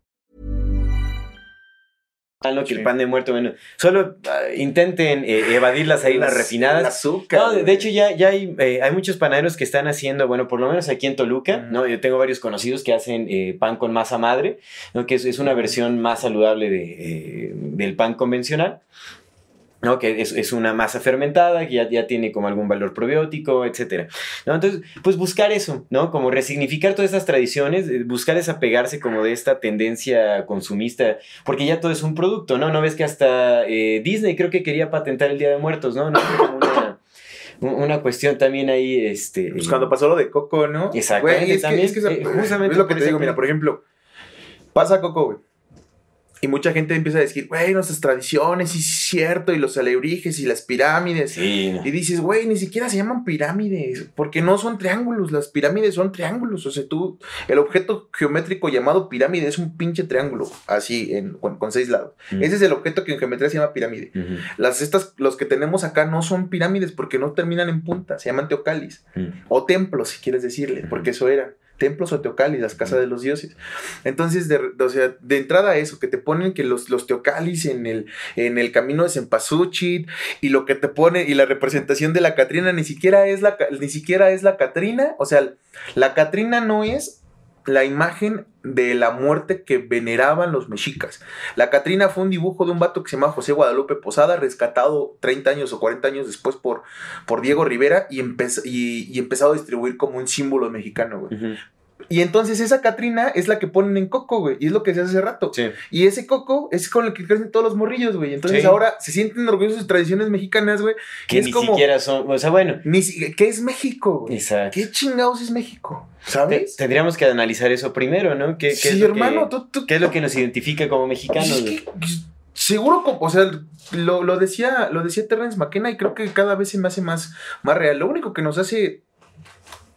Que el pan de muerto, bueno, solo uh, intenten eh, evadir las harinas refinadas. El azúcar. No, de, de, hecho ya, ya hay, eh, hay muchos panaderos que están haciendo, bueno, por lo menos aquí en Toluca, mm. ¿no? Yo tengo varios conocidos que hacen eh, pan con masa madre, ¿no? Que es, es una versión más saludable de, del pan convencional. ¿No? que es, es, una masa fermentada, que ya, ya, tiene como algún valor probiótico, etc. ¿no? Entonces, pues buscar eso, ¿no? Como resignificar todas estas tradiciones, eh, buscar desapegarse como de esta tendencia consumista, porque ya todo es un producto, ¿no? No ves que hasta eh, Disney creo que quería patentar el Día de Muertos, ¿no? no como una, una cuestión también ahí, este... Pues cuando pasó lo de Coco, ¿no? Exactamente, güey, es también, que, es, que, eh, justamente es lo que te digo, mira, por ejemplo, pasa Coco, güey. Y mucha gente empieza a decir, güey, nuestras tradiciones, y es cierto, y los alebrijes y las pirámides. Sí. Y dices, güey, ni siquiera se llaman pirámides, porque no son triángulos, las pirámides son triángulos. O sea, tú, el objeto geométrico llamado pirámide es un pinche triángulo, así, en, con, con seis lados. Mm. Ese es el objeto que en geometría se llama pirámide. Uh -huh. Las, estas, los que tenemos acá no son pirámides porque no terminan en punta, se llaman teocalis. Mm. O templos, si quieres decirle, porque eso era templos o teocalis, las casas de los dioses. Entonces, de, o sea, de entrada eso, que te ponen que los, los teocalis en el, en el camino de Cempasúchil y lo que te pone y la representación de la Catrina ni siquiera es la, ni siquiera es la Catrina, o sea, la Catrina no es la imagen de la muerte que veneraban los mexicas. La Catrina fue un dibujo de un vato que se llama José Guadalupe Posada, rescatado 30 años o 40 años después por, por Diego Rivera y, empe y, empezado a distribuir como un símbolo mexicano. Y entonces esa Catrina es la que ponen en Coco, güey. Y es lo que se hace hace rato. Sí. Y ese Coco es con el que crecen todos los morrillos, güey. Entonces sí. ahora se sienten orgullosos de sus tradiciones mexicanas, güey. Que es ni como, siquiera son. O sea, bueno. Ni, ¿Qué es México, güey? Exacto. ¿Qué chingados es México? ¿Sabes? Te, tendríamos que analizar eso primero, ¿no? ¿Qué, qué sí, es hermano. Que, tú, tú, ¿Qué es lo que nos identifica como mexicanos? Es que, seguro, o sea, lo, lo, decía, lo decía Terrence McKenna y creo que cada vez se me hace más, más real. Lo único que nos hace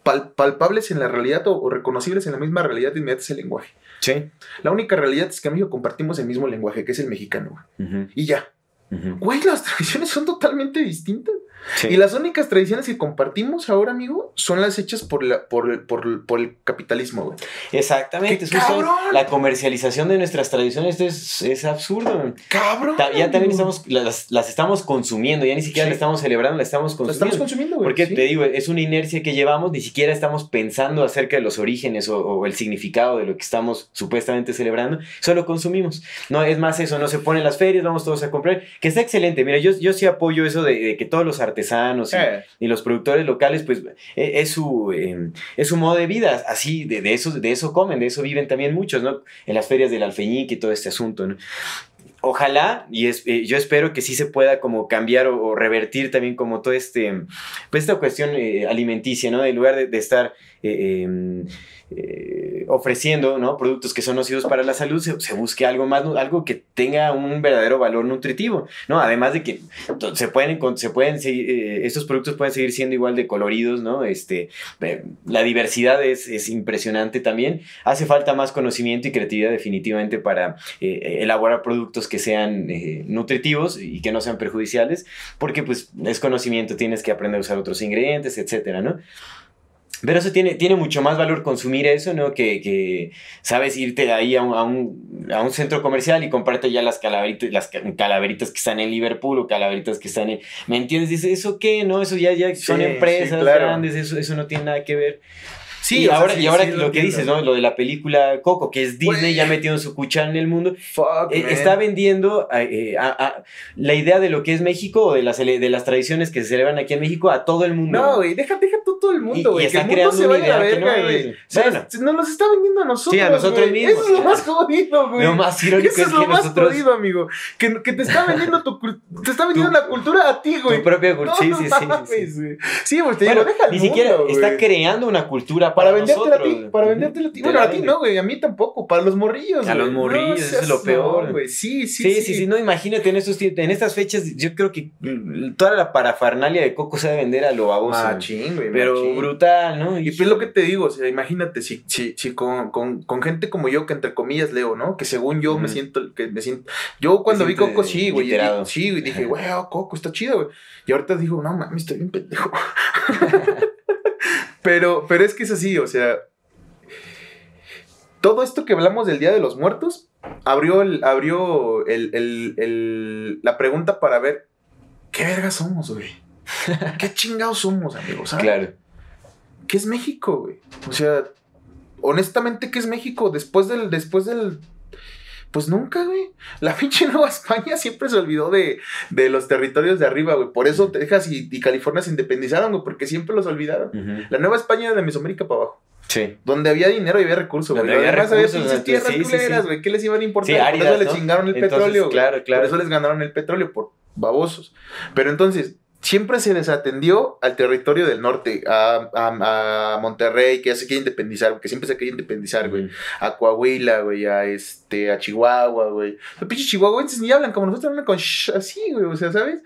pal palpables en la realidad o, o, reconocibles en la misma realidad inmediata es el lenguaje. Sí. La única realidad es que en México compartimos el mismo lenguaje, que es el mexicano. Uh -huh. Y ya. Uh -huh. Güey, las tradiciones son totalmente distintas. Sí. Y las únicas tradiciones que compartimos ahora, amigo, son las hechas por, la, por, por, por el capitalismo, güey. Exactamente. Justo la comercialización de nuestras tradiciones es, es absurdo. Cabrón. Ta ya también estamos, las, las, estamos consumiendo, ya ni siquiera sí. la estamos celebrando, la estamos consumiendo. La estamos consumiendo, güey. Porque sí. te digo, es una inercia que llevamos, ni siquiera estamos pensando acerca de los orígenes o, o, el significado de lo que estamos supuestamente celebrando, solo consumimos. No, es más eso, no se ponen las ferias, vamos todos a comprar, que está excelente. Mira, yo, yo sí apoyo eso de, de que todos los artesanos y, eh. y, los productores locales, pues es, es su, eh, es su modo de vida, así, de, de, eso, de eso comen, de eso viven también muchos, ¿no? En las ferias del alfeñique y todo este asunto, ¿no? Ojalá, y es, eh, yo espero que sí se pueda como cambiar o, o revertir también como todo este, pues esta cuestión eh, alimenticia, ¿no? En lugar de, de estar eh, eh, ofreciendo ¿no? productos que son nocivos para la salud, se, se, busque algo más, algo que tenga un verdadero valor nutritivo, ¿no? Además de que se pueden, se pueden eh, estos productos pueden seguir siendo igual de coloridos, ¿no? Este, la diversidad es, es, impresionante también. Hace falta más conocimiento y creatividad definitivamente para eh, elaborar productos que sean nutritivos y que no sean perjudiciales, porque pues es conocimiento, tienes que aprender a usar otros ingredientes, etcétera, ¿no? Pero eso tiene, tiene mucho más valor consumir eso, ¿no? Que, que sabes, irte ahí a un, a, un, a un, centro comercial y comprarte ya las calaveritas, las calaveritas que están en Liverpool o calaveritas que están en... ¿Me entiendes? Dices, ¿eso qué? ¿No? Eso ya, ya son sí, empresas sí, claro. grandes, eso, eso no tiene nada que ver. Sí, y ahora, y ahora lo que dices, ¿no? Lo de la película Coco, que es Disney ya metiendo su cuchara en el mundo. Fuck, eh, está vendiendo eh, la idea de lo que es México o de las, de las tradiciones que se celebran aquí en México a todo el mundo. No, güey, deja, deja todo el mundo, güey. Que el mundo se vaya a la verga, güey. Bueno, nos está vendiendo a nosotros. Sí, a nosotros mismos. Eso es lo más jodido, güey. Lo más irónico Eso es, lo más jodido, amigo. Que, que, te está vendiendo tu te está vendiendo la cultura a ti, güey. Tu propia cultura. sí, sí, sí, sí, sí. güey, te digo, deja Ni siquiera está creando una cultura para, para venderte a ti. Para venderte a ti. Bueno, a ti no, güey. A mí tampoco. Para los morrillos. A los morrillos, eso es lo peor. güey. Sí, sí, sí. Sí, sí, No, imagínate en estos en estas fechas, yo creo que toda la parafernalia de Coco se a vender a lo baboso. Machín, güey. Pero brutal, ¿no? Y pues lo que te digo, o sea, imagínate si, si, si con, con, con gente como yo, que entre comillas leo, ¿no? Que según yo me siento, que me siento. Yo cuando vi Coco, sí, güey. Sí, güey. Dije, güey, Coco, está chido, güey. Y ahorita digo, no mames, estoy bien pendejo. pero, pero es que es así, o sea. Todo esto que hablamos del Día de los Muertos abrió, el, abrió el, la pregunta para ver qué verga somos, güey. ¿Qué chingados somos, amigos? ¿sabes? Claro. ¿Qué es México, güey? O sea, honestamente, ¿qué es México? Después del, después del pues nunca, güey. La pinche Nueva España siempre se olvidó de, de los territorios de arriba, güey. Por eso Texas y, California se independizaron, güey, porque siempre los olvidaron. La Nueva España era de Mesoamérica para abajo. Sí. Donde había dinero y había recursos, güey. Además había pinches tierras sí, culeras, güey. ¿Qué les iban a importar? por eso les chingaron el petróleo. Claro, claro. Por eso les ganaron el petróleo, por babosos. Pero entonces, siempre se desatendió al territorio del norte, a, a, a, Monterrey, que ya se quiere independizar, que siempre se quiere independizar, güey. A Coahuila, güey, a este, a Chihuahua, güey. Los pinches chihuahuenses ni hablan como nosotros hablan con así, güey, o sea, ¿sabes?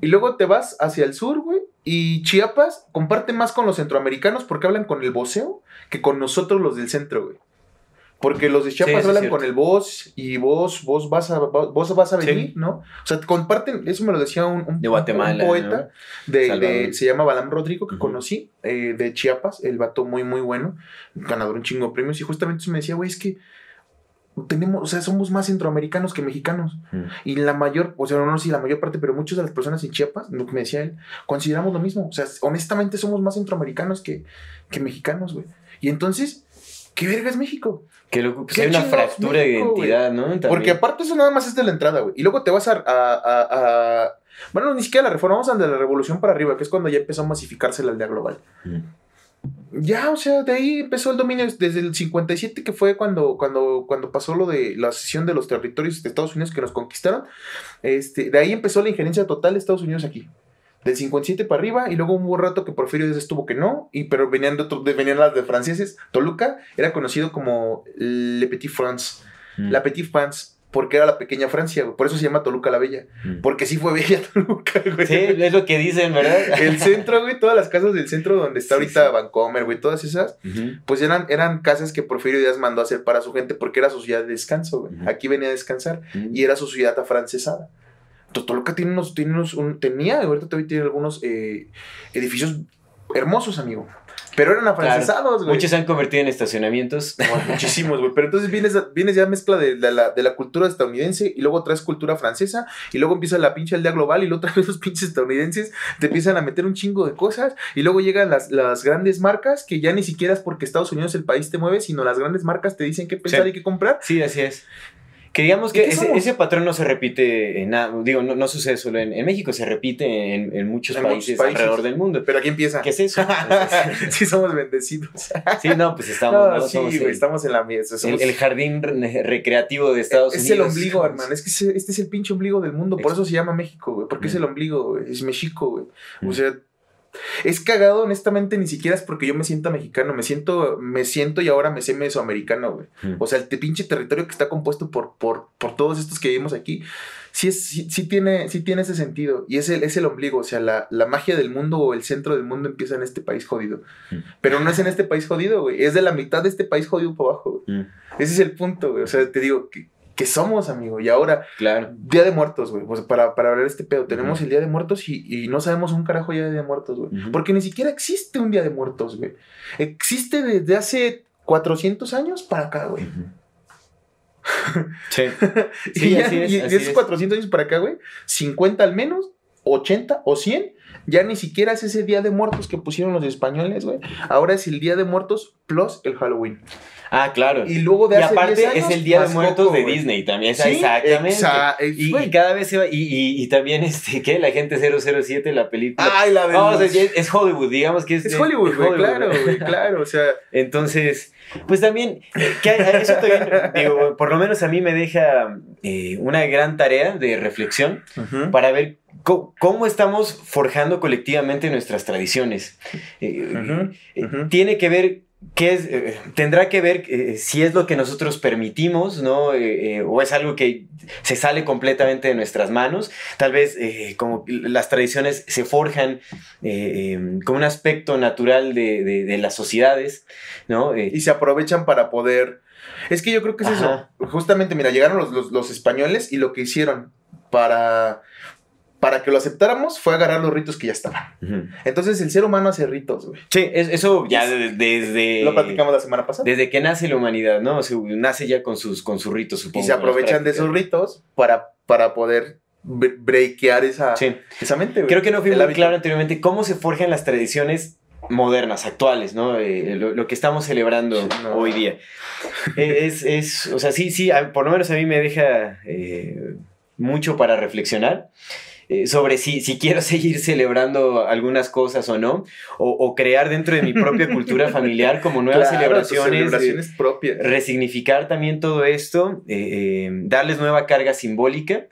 Y luego te vas hacia el sur, güey, y Chiapas comparte más con los centroamericanos porque hablan con el voceo que con nosotros los del centro, güey. Porque los de Chiapas hablan con el vos y vos, vos vas a, vos vas a venir, ¿no? O sea, comparten, eso me lo decía un, un, de Guatemala, poeta, de, se llama Balam Rodrigo, que conocí, eh, de Chiapas, el vato muy, muy bueno, ganador un chingo de premios, y justamente eso me decía, güey, es que tenemos, o sea, somos más centroamericanos que mexicanos. Y la mayor, o sea, no sé si la mayor parte, pero muchas de las personas en Chiapas, lo que me decía él, consideramos lo mismo. O sea, honestamente somos más centroamericanos que, que mexicanos, güey. Y entonces, ¿qué verga es México? Que, hay una fractura de identidad, ¿no? Porque aparte eso nada más es de la entrada, güey. Y luego te vas a, a, Bueno, ni siquiera la reforma, vamos a de la revolución para arriba, que es cuando ya empezó a masificarse la aldea global. Ya, o sea, de ahí empezó el dominio desde el 57, que fue cuando, cuando, cuando pasó lo de la cesión de los territorios de Estados Unidos que nos conquistaron. Este, de ahí empezó la injerencia total de Estados Unidos aquí del 57 para arriba, y luego hubo un rato que Porfirio Díaz estuvo que no, y, pero venían, de venían las de franceses. Toluca era conocido como Le Petit France, mm. la Petit France, porque era la pequeña Francia, Por eso se llama Toluca la Bella. Mm. Porque sí fue bella Toluca, güey. Sí, es lo que dicen, ¿verdad? El centro, güey, todas las casas del centro donde está ahorita Vancomer, güey, todas esas, pues eran, eran casas que Porfirio Díaz mandó a hacer para su gente porque era su ciudad de descanso, güey. Aquí venía a descansar y era su ciudad afrancesada. Toluca tiene unos, tiene unos, tenía, ahorita todavía tiene algunos eh, edificios hermosos, amigo. Pero eran afrancesados, güey. Muchos se han convertido en estacionamientos. muchísimos, güey. Pero entonces vienes, vienes ya mezcla de, la, de, la, cultura estadounidense y luego traes cultura francesa y luego empieza la pinche aldea global y luego otra vez los pinches estadounidenses te empiezan a meter un chingo de cosas y luego llegan las, las grandes marcas que ya ni siquiera es porque Estados Unidos el país te mueve, sino las grandes marcas te dicen qué pensar y qué comprar. Sí, así es. Que digamos que ese, patrón no se repite en nada, digo, no, sucede solo en, México, se repite en, muchos, países alrededor del mundo. Pero aquí empieza. ¿Qué es eso? sí, somos bendecidos. sí, no, pues estamos. sí, estamos en la mesa. El, jardín recreativo de Estados Unidos. Es el ombligo, hermano. Es que este es el pinche ombligo del mundo. Por eso se llama México, güey. Porque es el ombligo, güey. Es México, güey. O sea es cagado, honestamente, ni siquiera es porque yo me sienta mexicano, me siento, me siento y ahora me sé mesoamericano, güey. Mm. O sea, el pinche territorio que está compuesto por, por, por todos estos que vivimos aquí, sí, es, sí, tiene, sí tiene ese sentido. Y es el, es el ombligo, o sea, la, magia del mundo o el centro del mundo empieza en este país jodido. Mm. Pero no es en este país jodido, güey. Es de la mitad de este país jodido para abajo, güey. Mm. Ese es el punto, güey. O sea, te digo, que, que somos, amigo. Y ahora, claro. Día de Muertos, güey. Pues para, para hablar de este pedo, tenemos el Día de Muertos y, no sabemos un carajo ya de Día de Muertos, güey. Porque ni siquiera existe un Día de Muertos, güey. Existe desde hace 400 años para acá, güey. Sí. y, de esos 400 años para acá, güey, 50 al menos 80 o 100, ya ni siquiera es ese Día de Muertos que pusieron los españoles, güey. Ahora es el Día de Muertos plus el Halloween. Ah, claro. Y luego de y hace aparte 10 años, es el Día de Muertos Coco, de. Disney también. Sí, exactamente. exa- y, y cada vez se va. Y, y, y también, este, ¿qué? La gente 007, la película. Ay, la Vamos, los- es, es Hollywood, digamos que es. Es Hollywood, es claro, güey, claro, o sea, Entonces, pues también, que eso también, digo, por lo menos a mí me deja eh, una gran tarea de reflexión para ver cómo estamos forjando colectivamente nuestras tradiciones. Eh, eh. Tiene que ver qué es, eh, tendrá que ver eh, si es lo que nosotros permitimos, ¿no? Eh, o es algo que se sale completamente de nuestras manos. Tal vez como las tradiciones se forjan eh, con un aspecto natural de, de- de las sociedades, ¿no? Y se aprovechan para poder. Es que yo creo que es Ajá. eso. Justamente, mira, llegaron los, los- los españoles y lo que hicieron para, para que lo aceptáramos fue agarrar los ritos que ya estaban. Entonces el ser humano hace ritos, güey. Sí, es- eso ya de- desde... Lo platicamos la semana pasada. Desde que nace la humanidad, ¿no? O sea, nace ya con sus, con sus ritos, y supongo. se con las aprovechan de esos ritos para, para poder bre- breakear esa, Sí. esa mente, güey. Creo que no fui El muy hábito. claro anteriormente cómo se forjan las tradiciones modernas, actuales, ¿no? Eh, lo, lo que estamos celebrando no. hoy día. Eh, es, es, o sea, sí, sí, por lo menos a mí me deja eh, mucho para reflexionar. Eh, sobre si, si quiero seguir celebrando algunas cosas o no, o, o crear dentro de mi propia cultura familiar como nuevas Claro, tus celebraciones, eh, celebraciones propias. resignificar también todo esto, eh, eh, darles nueva carga simbólica,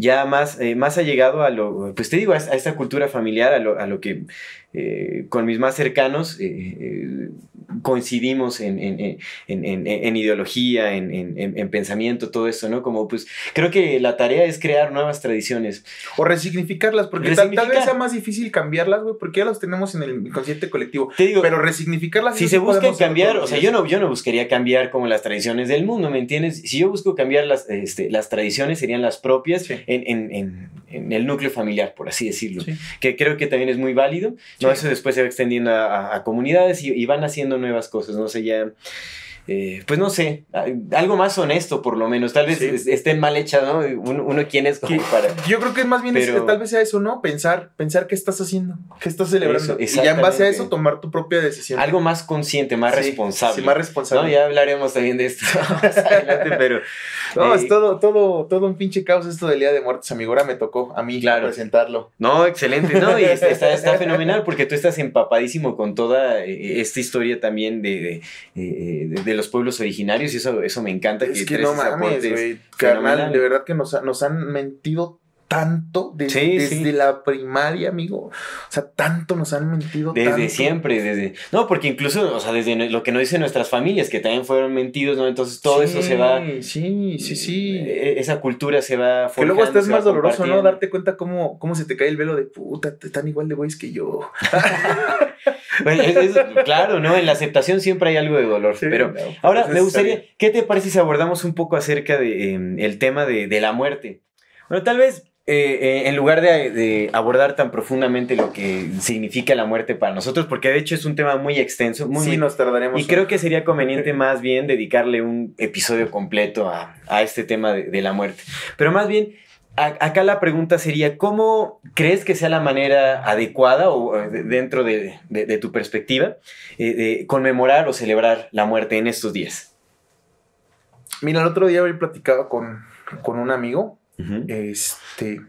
ya más, eh, más allegado a lo, pues te digo, a, a esta cultura familiar, a lo, a lo que eh, con mis más cercanos eh, eh, coincidimos en, en- en- en- ideología, en, en- en- en pensamiento, todo eso, ¿no? Como pues creo que la tarea es crear nuevas tradiciones. O resignificarlas, porque tal- vez sea más difícil cambiarlas, güey, porque ya las tenemos en el inconsciente colectivo. Te digo, Pero resignificarlas. si se busca cambiar, o sea, yo no, yo no buscaría cambiar como las tradiciones del mundo, ¿me entiendes? Si yo busco cambiar las, este, las tradiciones, serían las propias Sí. En, en- en- en el núcleo familiar, por así decirlo. Sí. Que creo que también es muy válido. ¿no? Sí. Eso después se va extendiendo a, a- a comunidades y, y van haciendo nuevas cosas, no sé, ya... eh, pues no sé, algo más honesto por lo menos, tal vez Sí. es- estén mal hechas, ¿no? Uno, uno quién es como para... Yo creo que es más bien, es- Pero- tal vez sea eso, ¿no? Pensar, pensar qué estás haciendo, qué estás celebrando. Eso, y ya en base a eso tomar tu propia decisión. Algo más consciente, más Sí, responsable. Sí, más responsable. ¿no? Ya hablaremos también de esto más adelante, pero... No, eh, es todo, todo, todo un pinche caos esto del Día de Muertos, amigo. Ahora me tocó a mí Claro. presentarlo. No, excelente, ¿no? Y está, está, está fenomenal porque tú estás empapadísimo con toda eh, esta historia también de, de, eh, de- de los pueblos originarios y eso, eso me encanta. Es que traes no mames, güey. Carnal, de verdad que nos, nos han mentido tanto desde, Sí, desde sí. la primaria, amigo. O sea, tanto nos han mentido. Desde tanto. siempre, desde... No, porque incluso, o sea, desde lo que nos dicen nuestras familias, que también fueron mentidos, ¿no? Entonces todo eso se va... Sí, sí, sí. eh, Esa cultura se va Que luego hasta forjando, es se va más doloroso, ¿no? Darte cuenta cómo, cómo se te cae el velo de puta, están igual de güeyes que yo. Bueno, es- es- claro, ¿no? En la aceptación siempre hay algo de dolor, pero... no, Ahora, pues me gustaría. ¿qué te parece si abordamos un poco acerca de, eh, el tema de, de la muerte? Bueno, tal vez eh, eh, en lugar de, de abordar tan profundamente lo que significa la muerte para nosotros, porque de hecho es un tema muy extenso, muy, sí, muy- nos tardaremos. y creo que sería conveniente más bien dedicarle un episodio completo a, a este tema de, de la muerte. Pero más bien, acá la pregunta sería, ¿cómo crees que sea la manera adecuada o eh, de- dentro de, de- de tu perspectiva eh, de conmemorar o celebrar la muerte en estos días? Mira, el otro día había platicado con, con un amigo. Este.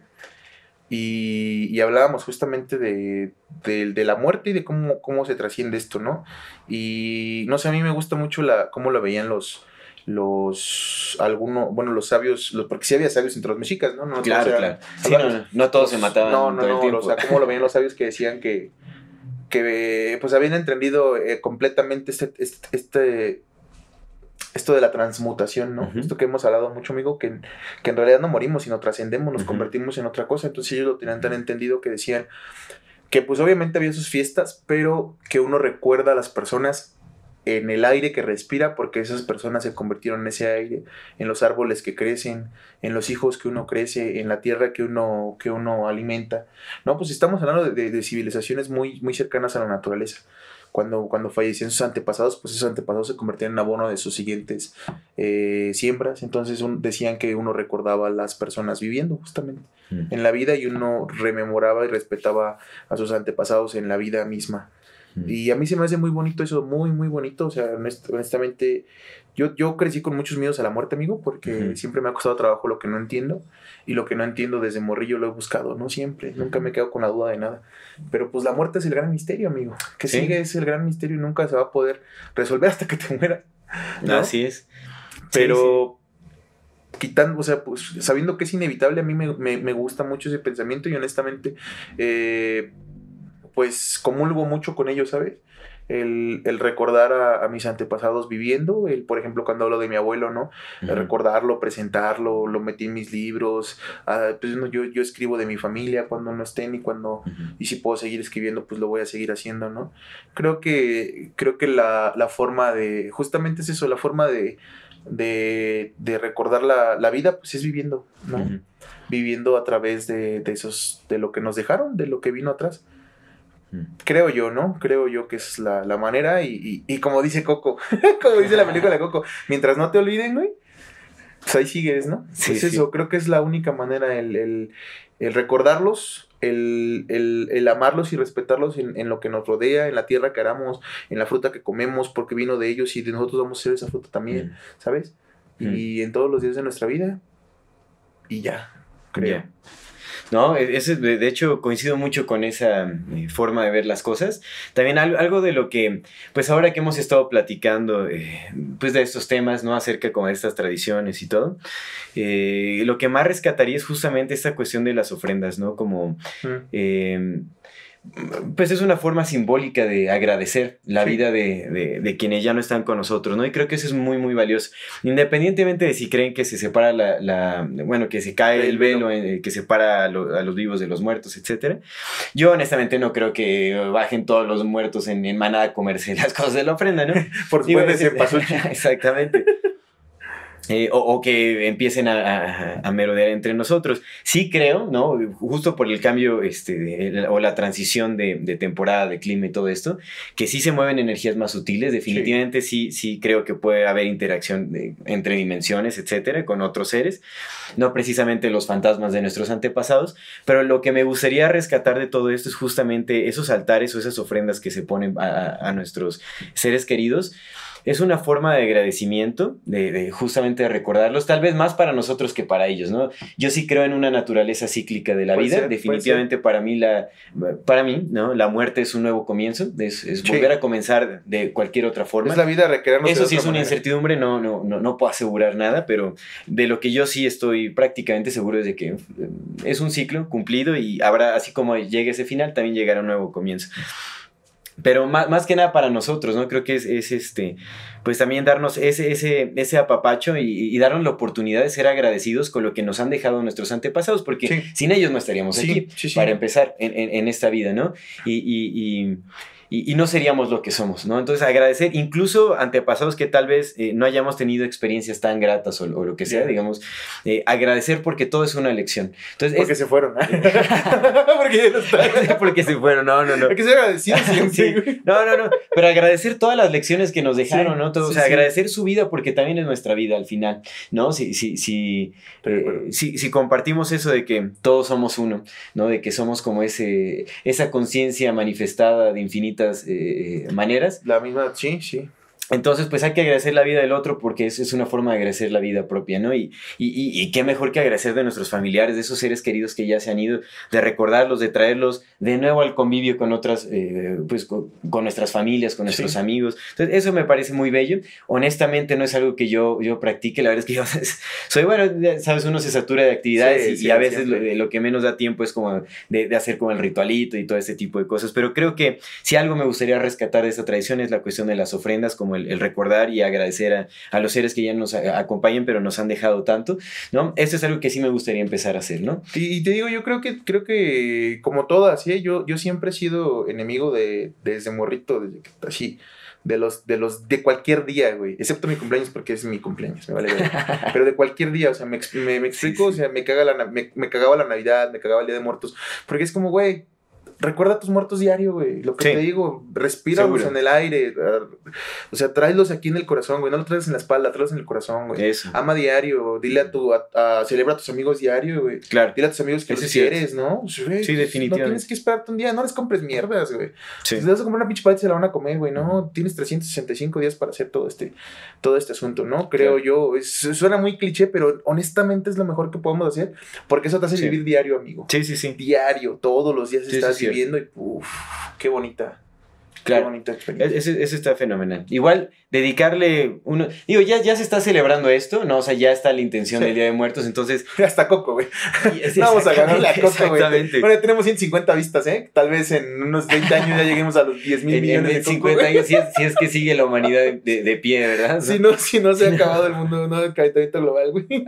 Y, y hablábamos justamente de, de- de la muerte y de cómo, cómo se trasciende esto, ¿no? Y no sé, a mí me gusta mucho la, cómo lo veían los. Los. Algunos. Bueno, los sabios. Los, porque sí había sabios entre los mexicas, ¿no? No todos Claro, eran- claro. Sí, había- no, no, no todos se mataban No, no, todo no. O sea, cómo lo veían los sabios que decían que. Que pues habían entendido eh, completamente este, este, este- esto de la transmutación, ¿no? Esto que hemos hablado mucho, amigo, que, que en realidad no morimos, sino trascendemos, nos convertimos en otra cosa. Entonces ellos lo tenían tan entendido que decían que pues obviamente había sus fiestas, pero que uno recuerda a las personas en el aire que respira, porque esas personas se convirtieron en ese aire, en los árboles que crecen, en los hijos que uno crece, en la tierra que uno, que uno alimenta. No, pues estamos hablando de, de- de civilizaciones muy, muy cercanas a la naturaleza. cuando, cuando fallecían sus antepasados, pues esos antepasados se convertían en abono de sus siguientes eh, siembras. Entonces decían que uno recordaba a las personas viviendo justamente mm. en la vida y uno rememoraba y respetaba a sus antepasados en la vida misma. Y a mí se me hace muy bonito eso, muy, muy bonito. O sea, honestamente, yo, yo crecí con muchos miedos a la muerte, amigo, porque siempre me ha costado trabajo lo que no entiendo. Y lo que no entiendo desde morrillo lo he buscado, no siempre. Nunca me quedo con la duda de nada. Pero pues la muerte es el gran misterio, amigo. Que sigue es el gran misterio y nunca se va a poder resolver hasta que te mueras. Así es. Pero quitando, o sea, pues sabiendo que es inevitable, a mí me, me, gusta mucho ese pensamiento y honestamente, eh, pues comulgo mucho con ello, ¿sabes? El, el recordar a, mis antepasados viviendo, el, por ejemplo, cuando hablo de mi abuelo, ¿no? recordarlo, presentarlo, lo metí en mis libros, ah, pues yo, yo escribo de mi familia cuando no estén y cuando, y si puedo seguir escribiendo, pues lo voy a seguir haciendo, ¿no? Creo que, creo que la, la forma de, justamente es eso, la forma de, de, de recordar la, la, vida, pues es viviendo, ¿no? Viviendo a través de, de, esos, de lo que nos dejaron, de lo que vino atrás. Creo yo, ¿no? Creo yo que es la, la manera y, y, como dice Coco, como dice la película de Coco, mientras no te olviden, güey, pues ahí sigues, ¿no? Sí, pues eso, creo que es la única manera, el, el, el recordarlos, el, el, amarlos y respetarlos en, en, lo que nos rodea, en la tierra que aramos, en la fruta que comemos, porque vino de ellos y de nosotros vamos a ser esa fruta también, ¿sabes? Y en todos los días de nuestra vida. Y ya, creo. ¿No? E, ese, de hecho, coincido mucho con esa eh, forma de ver las cosas. También algo, de lo que, pues ahora que hemos estado platicando, eh, pues de estos temas, ¿no? Acerca como de estas tradiciones y todo, eh, lo que más rescataría es justamente esta cuestión de las ofrendas, ¿no? Como pues es una forma simbólica de agradecer la vida de, quienes ya no están con nosotros, ¿no? Y creo que eso es muy, muy valioso. Independientemente de si creen que se separa la, bueno, que se cae el velo eh, que separa a, los vivos de los muertos, etcétera. Yo honestamente no creo que bajen todos los muertos en, en manada a comerse las cosas de la ofrenda, ¿no? Por supuesto, se pasó. Exactamente. Eh, o, que empiecen a, a, merodear entre nosotros. Sí creo, ¿no? Justo por el cambio este, o la transición de, temporada, de clima y todo esto, que sí se mueven energías más sutiles. Definitivamente sí, sí, creo que puede haber interacción entre dimensiones, etcétera, con otros seres. No precisamente los fantasmas de nuestros antepasados, pero lo que me gustaría rescatar de todo esto es justamente esos altares o esas ofrendas que se ponen a nuestros seres queridos es una forma de agradecimiento, de, justamente de recordarlos, tal vez más para nosotros que para ellos, ¿no? Yo sí creo en una naturaleza cíclica de la vida, definitivamente para mí la, para mí, ¿no? La muerte es un nuevo comienzo, es, volver a comenzar de cualquier otra forma. Es la vida Eso sí es una incertidumbre, no, no, no, no puedo asegurar nada, pero de lo que yo sí estoy prácticamente seguro es de que eh, es un ciclo cumplido y habrá, así como llegue ese final, también llegará un nuevo comienzo pero más, más, que nada para nosotros, ¿no? Creo que es, es, este, pues también darnos ese, ese, ese apapacho y, darnos la oportunidad de ser agradecidos con lo que nos han dejado nuestros antepasados, porque sin ellos no estaríamos aquí, para empezar en, en, en, esta vida, ¿no? y, y y, no seríamos lo que somos, ¿no? Entonces agradecer incluso antepasados que tal vez eh, no hayamos tenido experiencias tan gratas o, lo que sea, digamos, eh, agradecer porque todo es una elección. Entonces, porque se fueron. porque no porque se fueron, no, no, no. Hay que ser agradecidos sí. No, no, no, pero agradecer todas las lecciones que nos dejaron, ¿no? Todo, o sea, agradecer su vida porque también es nuestra vida al final, ¿no? Si, si, si, eh, si, si compartimos eso de que todos somos uno, ¿no? De que somos como ese, esa conciencia manifestada de infinito eh, maneras. La misma, sí, sí. Entonces, pues hay que agradecer la vida del otro porque es, es una forma de agradecer la vida propia, ¿no? Y, y, y, qué mejor que agradecer de nuestros familiares, de esos seres queridos que ya se han ido, de recordarlos, de traerlos de nuevo al convivio con otras, eh, pues con, nuestras familias, con nuestros amigos. Entonces, eso me parece muy bello. Honestamente, no es algo que yo, yo practique, la verdad es que yo soy, bueno, sabes, uno se satura de actividades y, a veces lo, que menos da tiempo es como de, de, hacer como el ritualito y todo ese tipo de cosas. Pero creo que si algo me gustaría rescatar de esta tradición es la cuestión de las ofrendas, como el, recordar y agradecer a, los seres que ya nos acompañan, pero nos han dejado tanto, ¿no? Esto es algo que sí me gustaría empezar a hacer, ¿no? Y, te digo, yo creo que, creo que como todas, ¿sí? yo, yo siempre he sido enemigo de, desde morrito, desde que así de los, de los, de cualquier día, güey. Excepto mi cumpleaños porque es mi cumpleaños, me vale Pero de cualquier día, o sea, me, me, explico, o sea, me, caga la, me, me, cagaba la Navidad, me cagaba el Día de Muertos. Porque es como, güey, recuerda a tus muertos diario, güey. Lo que te digo, respíralos en el aire. O sea, tráelos aquí en el corazón, güey. No los traes en la espalda, tráelos en el corazón, güey. Eso. Ama diario, dile a tu, a, celebra a tus amigos diario, güey. Claro. Dile a tus amigos que los quieres, ¿no? sí, definitivamente. No tienes que esperarte un día, no les compres mierdas, güey. Sí. Si te vas a comprar una pinche paleta se la van a comer, güey. No, tienes 365 días para hacer todo este, todo este asunto, ¿no? Creo yo. suena muy cliché, pero honestamente es lo mejor que podemos hacer porque eso te hace vivir diario, amigo. Sí, sí, sí. Diario, todos los días estás viviendo y uff, qué bonita. Claro. Qué bonita experiencia. Ese, está fenomenal. Igual, dedicarle uno. Digo, ya, ya se está celebrando esto, ¿no? O sea, ya está la intención del Día de Muertos, entonces. Hasta Coco, güey. Vamos a ganar la Coco, güey. Bueno, tenemos 150 vistas, ¿eh? Tal vez en unos 20 años ya lleguemos a los 10 mil millones. En, 50 años, si es, que sigue la humanidad de, de, pie, ¿verdad? Si no, si no se ha acabado el mundo, ¿no? El calentamiento global, güey.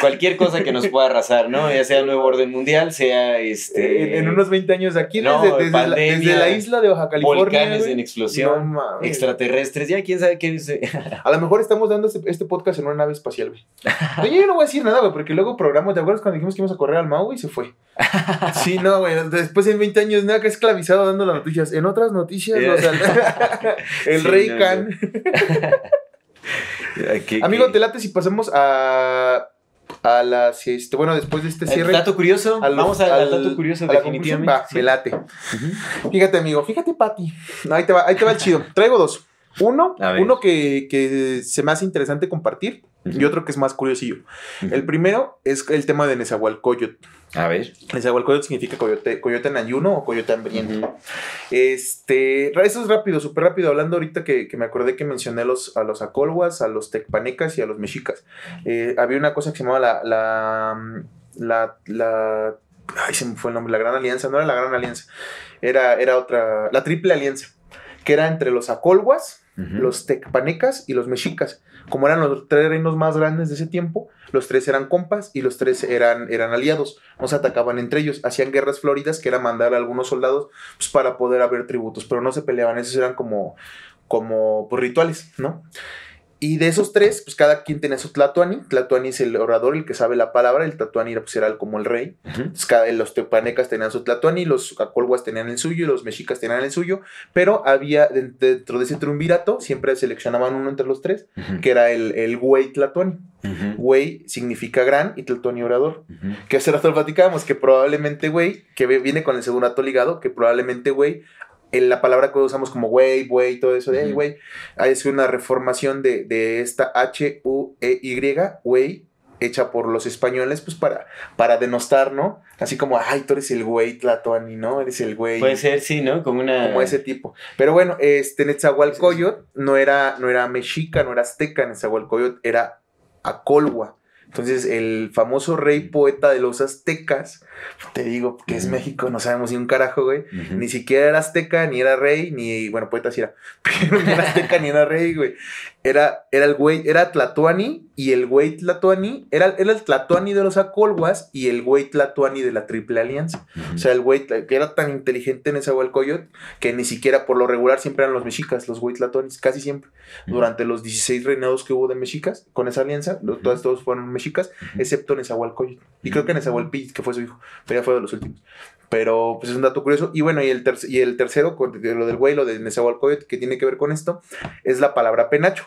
Cualquier cosa que nos pueda arrasar, ¿no? Ya sea el nuevo orden mundial, sea este. En, unos 20 años aquí, desde, desde, la, desde, la, isla de Oaxaca, California. Volcanes en explosión, extraterrestres, quién sabe qué dice. a lo mejor estamos dando este, este, podcast en una nave espacial, güey. yo no voy a decir nada, güey, porque luego programamos, ¿te acuerdas cuando dijimos que íbamos a correr al Mau y se fue? sí, no, güey. Después en 20 años, nada que esclavizado dando las noticias. En otras noticias, el rey Khan. Amigo, te late si pasamos a a las este, bueno después de este cierre ¿El dato curioso vamos al, dato curioso definitivamente va, me late fíjate amigo fíjate Pati ahí te va ahí te va el chido traigo dos uno, uno que, que, se me hace interesante compartir y otro que es más curiosillo. El primero es el tema de Nezahualcóyotl. A ver. Nezahualcóyotl significa coyote, coyote en ayuno o coyote hambriento. Este, eso es rápido, súper rápido. Hablando ahorita que, me acordé que mencioné los, a los acolhuas, a los tecpanecas y a los mexicas. Eh, había una cosa que se llamaba la, la, la, la, ay, se me fue el nombre, la Gran Alianza. No era la Gran Alianza, era, era otra, la Triple Alianza, que era entre los los tecpanecas y los mexicas. Como eran los tres reinos más grandes de ese tiempo, los tres eran compas y los tres eran, eran aliados. No se atacaban entre ellos. Hacían guerras floridas, que era mandar a algunos soldados pues, para poder haber tributos, pero no se peleaban. Esos eran como, como pues, rituales, ¿no? Y de esos tres, pues cada quien tenía su Tlatuani. Tlatuani es el orador, el que sabe la palabra. El Tlatuani pues, era como el rey. cada, los tepanecas tenían su Tlatuani, los acolhuas tenían el suyo y los mexicas tenían el suyo. Pero había dentro de ese triunvirato, siempre seleccionaban uno entre los tres, que era el, el güey Tlatuani. Güey significa gran y Tlatuani orador. Que hace rato platicábamos que probablemente güey, que viene con el segundo ato ligado, que probablemente güey la palabra que usamos como güey, güey, todo eso de, güey, es una reformación de, de esta H-U-E-Y, güey, hecha por los españoles, pues para, para denostar, ¿no? Así como, ay, tú eres el güey Tlatoani, ¿no? Eres el güey. Puede ser, sí, ¿no? Como una. Como ese tipo. Pero bueno, este Netzahualcoyot no era, no era mexica, no era azteca, Netzahualcoyot era Acolhua. Entonces, el famoso rey poeta de los aztecas, te digo que es México, no sabemos ni un carajo, güey. Ni siquiera era azteca, ni era rey, ni, bueno, poeta sí era, pero ni era azteca, ni era rey, güey. Era, era el güey, era Tlatuani y el güey Tlatuani, era, era el Tlatuani de los Acolhuas y el güey Tlatuani de la Triple Alianza. O sea, el güey que era tan inteligente en ese Coyot que ni siquiera por lo regular siempre eran los mexicas, los güey Tlatuanis, casi siempre. Durante los 16 reinados que hubo de mexicas con esa alianza, todos fueron mexicas, excepto Nezahualcóyotl. Y creo que Nezahualpilli, que fue su hijo, pero ya fue de los últimos. Pero pues es un dato curioso. Y bueno, y el, y el tercero, lo del güey, lo de Nezahualcóyotl, que tiene que ver con esto, es la palabra penacho.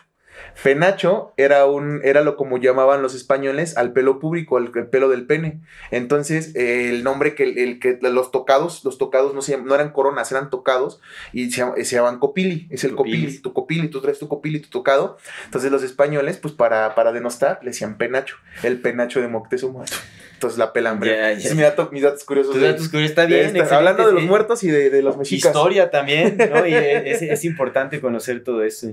Penacho era un, era lo como llamaban los españoles al pelo público, al, pelo del pene. Entonces, el nombre que, el, que los tocados, los tocados no, se no eran coronas, eran tocados y se, llamaban copili. Es el copili, tu copili, tú traes tu copili, tu tocado. Entonces, los españoles, pues para, para denostar, le decían penacho, el penacho de Moctezuma. Entonces la pelambre. Yeah, yeah. mis datos curiosos. Tus datos curiosos está bien. hablando de los muertos y de, los mexicas. Historia también, ¿no? Y es, es importante conocer todo eso.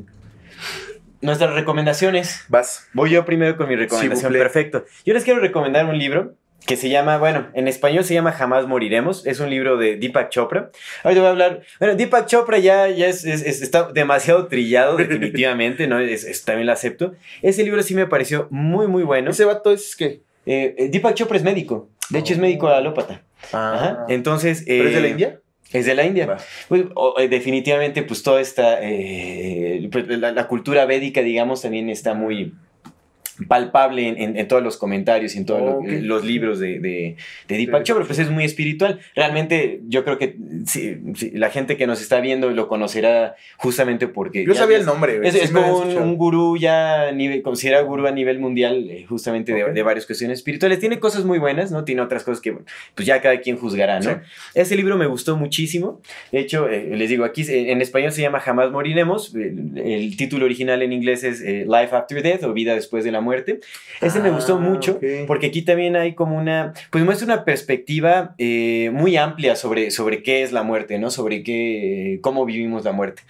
Nuestras recomendaciones. Vas. Voy yo primero con mi recomendación. Perfecto. Yo les quiero recomendar un libro que se llama, bueno, en español se llama Jamás Moriremos. Es un libro de Deepak Chopra. Ahora voy a hablar. Bueno, Deepak Chopra ya, ya es, está demasiado trillado, definitivamente, ¿no? Es, también lo acepto. Ese libro sí me pareció muy, muy bueno. ¿Ese vato es qué? Eh, eh, Deepak Chopra es médico. De hecho, es médico alópata. Ah. Entonces. ¿Pero es de la eh, India? Es de la India. Pues, eh, definitivamente, pues toda esta, eh, pues, la, cultura védica, digamos, también está muy, palpable en, todos los comentarios y en todos los libros de, de, de Deepak Chopra, pues es muy espiritual. Realmente yo creo que la gente que nos está viendo lo conocerá justamente porque... Yo sabía el nombre. Es, como un, gurú ya, nivel, considera gurú a nivel mundial eh, justamente de, varias cuestiones espirituales. Tiene cosas muy buenas, ¿no? Tiene otras cosas que pues ya cada quien juzgará, ¿no? Ese libro me gustó muchísimo. De hecho, eh, les digo, aquí en español se llama Jamás moriremos. El, título original en inglés es eh, Life After Death o Vida después de la muerte. Este me gustó ah, mucho porque aquí también hay como una, pues muestra una perspectiva eh, muy amplia sobre, sobre qué es la muerte, ¿no? Sobre qué, cómo vivimos la muerte.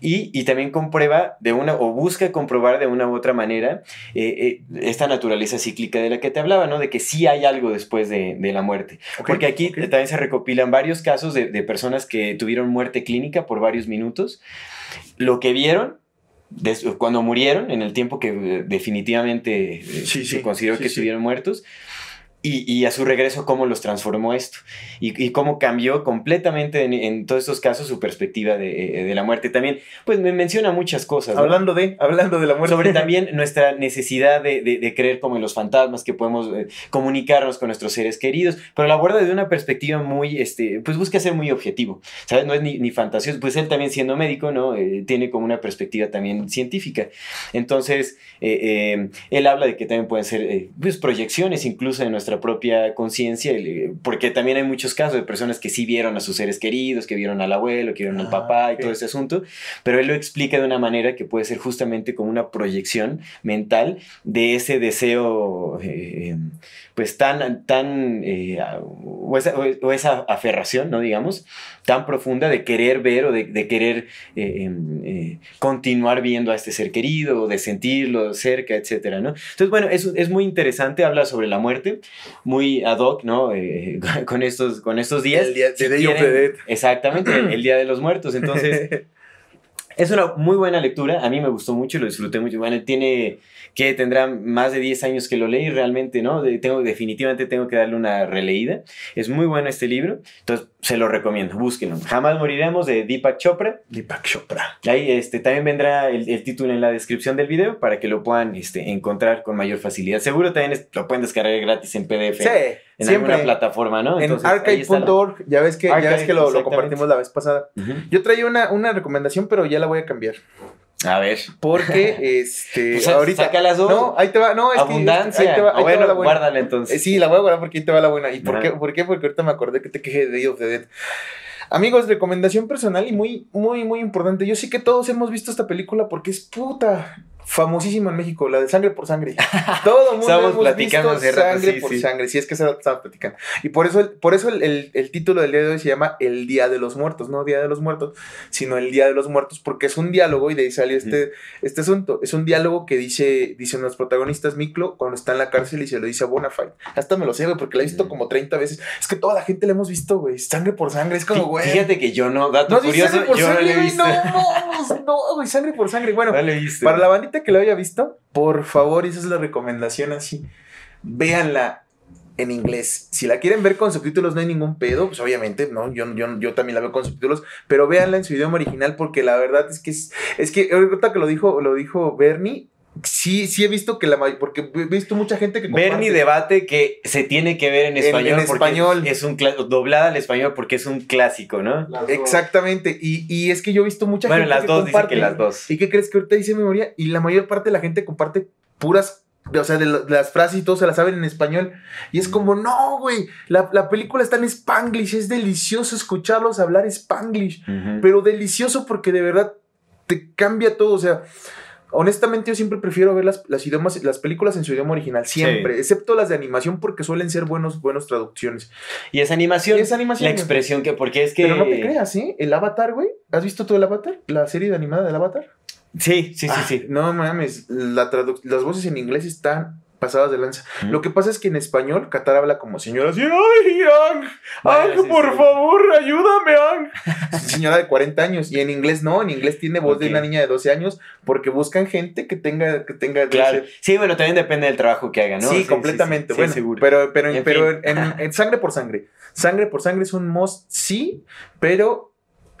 Y, y también comprueba de una, o busca comprobar de una u otra manera eh, eh, esta naturaleza cíclica de la que te hablaba, ¿no? De que sí hay algo después de, de la muerte. porque aquí también se recopilan varios casos de, de personas que tuvieron muerte clínica por varios minutos. Lo que vieron cuando murieron, en el tiempo que eh, definitivamente eh, se consideró que estuvieron muertos, y, a su regreso cómo los transformó esto y, cómo cambió completamente en, todos estos casos su perspectiva de, eh, la muerte. También, pues me menciona muchas cosas. Hablando de, hablando de la muerte. Sobre también nuestra necesidad de, creer como en los fantasmas, que podemos eh, comunicarnos con nuestros seres queridos, pero la aborda desde una perspectiva muy, este, pues busca ser muy objetivo, ¿sabes? No es ni, ni fantasioso, pues él también siendo médico, ¿no? Eh, tiene como una perspectiva también científica. Entonces, él habla de que también pueden ser, pues, proyecciones incluso de nuestra propia conciencia, porque también hay muchos casos de personas que sí vieron a sus seres queridos, que vieron al abuelo, que vieron al ah, papá y todo ese asunto, pero él lo explica de una manera que puede ser justamente como una proyección mental de ese deseo, eh, pues tan, tan, eh, o, esa, aferración, ¿no? Digamos, tan profunda de querer ver o de, querer eh, em, continuar viendo a este ser querido, o de sentirlo cerca, etcétera, ¿no? Entonces, bueno, es, es muy interesante, habla sobre la muerte, muy ad hoc, ¿no? Eh, con, estos, con estos días. El día de Exactamente, el, Día de los Muertos. Entonces, es una muy buena lectura. A mí me gustó mucho, lo disfruté mucho. Bueno, tiene que tendrá más de 10 años que lo leí realmente, ¿no? tengo, definitivamente tengo que darle una releída. Es muy bueno este libro, entonces se lo recomiendo, búsquenlo. Jamás moriremos de Deepak Chopra. Deepak Chopra. Ahí este, también vendrá el, título en la descripción del video para que lo puedan este, encontrar con mayor facilidad. Seguro también lo pueden descargar gratis en PDF. Sí. En alguna plataforma, ¿no? en archive.org, ya ves que, ya ves que lo, compartimos la vez pasada. Yo traía una, una recomendación, pero ya la voy a cambiar. A ver. Porque, este. Pues, ahorita. Saca las dos. No, ahí te va. No, es Abundancia. Que, ahí te va, bueno, la guárdala entonces. Eh, sí, la voy a guardar porque ahí te va la buena. ¿Y por qué? por qué? Porque ahorita me acordé que te quejé de Day of the Dead. Amigos, recomendación personal y muy, muy, muy importante. Yo sí que todos hemos visto esta película porque es puta famosísima en México, la de Sangre por Sangre. Todo el mundo hemos platicando visto Sangre por Sangre, si es que se estaba platicando. Y por eso, por eso el, el, título del día de hoy se llama El Día de los Muertos, no Día de los Muertos, sino El Día de los Muertos, porque es un diálogo y de ahí salió este, este asunto. Es un diálogo que dice, dicen los protagonistas Miklo cuando está en la cárcel y se lo dice a Bonafide. Hasta me lo sé, güey, porque la he visto como 30 veces. Es que toda la gente la hemos visto, güey. Sangre por Sangre, es como, güey. Fíjate que yo no, dato curioso, yo no he visto. No, no, güey, Sangre por Sangre. Bueno, para la bandita que lo haya visto, por favor, esa es la recomendación así. Véanla en inglés. Si la quieren ver con subtítulos no hay ningún pedo, pues obviamente, ¿no? Yo, yo, yo también la veo con subtítulos, pero véanla en su idioma original porque la verdad es que es, que ahorita que lo dijo, lo dijo Bernie, Sí, sí he visto que la porque he visto mucha gente que Bernie debate que se tiene que ver en español. En, español. Es un doblada al español porque es un clásico, ¿no? Exactamente. Y, y, es que yo he visto mucha gente. Bueno, las dos dicen que las dos. ¿Y qué crees que ahorita dice memoria? Y la mayor parte de la gente comparte puras o sea, de, las frases y todo se las saben en español. Y es como, no, güey, la, la, película está en spanglish, es delicioso escucharlos hablar spanglish, pero delicioso porque de verdad te cambia todo, o sea, honestamente yo siempre prefiero ver las, las, idiomas, las películas en su idioma original, siempre, excepto las de animación porque suelen ser buenos, buenos traducciones. Y esa animación, es animación. La expresión que, porque es que... Pero no te creas, ¿eh? El Avatar, güey. ¿Has visto tú el Avatar? La serie de animada del Avatar. Sí, sí, sí, ah, sí. No mames, la las voces en inglés están pasadas de lanza. Lo que pasa es que en español Qatar habla como señora así, ¡ay, Ang! ¡Ang, por favor, ayúdame, Ang! señora de 40 años. Y en inglés no, en inglés tiene voz de una niña de 12 años porque buscan gente que tenga... Que tenga claro. Sí, bueno, también depende del trabajo que haga, ¿no? Sí, completamente. bueno, seguro. Pero, pero, en pero en, sangre por sangre. Sangre por sangre es un must, sí, pero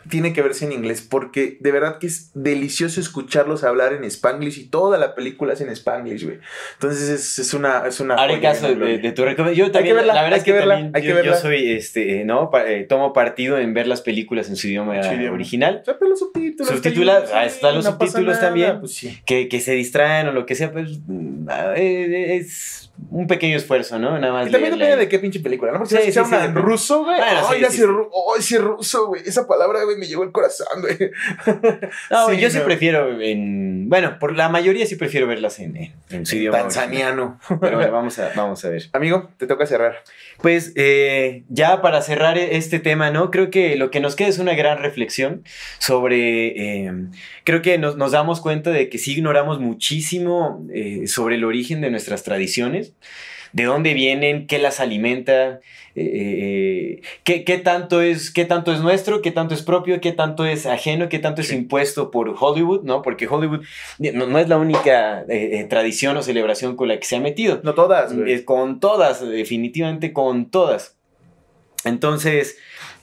tiene que verse en inglés porque de verdad que es delicioso escucharlos hablar en Spanglish y toda la película es en Spanglish, güey. Entonces es, es una es una Haré caso de, de, tu recomendación. Yo también, la verdad es que, también yo, yo, soy, este, ¿no? Eh, tomo partido en ver las películas en su idioma, original. O los subtítulos. Subtitulados, ahí están los subtítulos también. Pues sí. que, que se distraen o lo que sea, pues mm, eh, es un pequeño esfuerzo, ¿no? Nada más. Y también depende de qué pinche película, ¿no? Porque sí, si sí, sí, ruso, güey. Bueno, ay, sí, ese ruso, güey. Esa palabra, güey, me llegó el corazón, güey. no, yo sí prefiero en. Bueno, por la mayoría sí prefiero verlas en, en, su idioma. Tanzaniano. Pero bueno, vamos a, vamos a ver. Amigo, te toca cerrar. Pues eh, ya para cerrar este tema, ¿no? Creo que lo que nos queda es una gran reflexión sobre. Eh, creo que nos, nos, damos cuenta de que sí ignoramos muchísimo eh, sobre el origen de nuestras tradiciones de dónde vienen, qué las alimenta, eh, eh, qué, tanto es, qué tanto es nuestro, qué tanto es propio, qué tanto es ajeno, qué tanto es impuesto por Hollywood, ¿no? Porque Hollywood no, es la única eh, tradición o celebración con la que se ha metido. No todas. Con todas, definitivamente con todas. Entonces,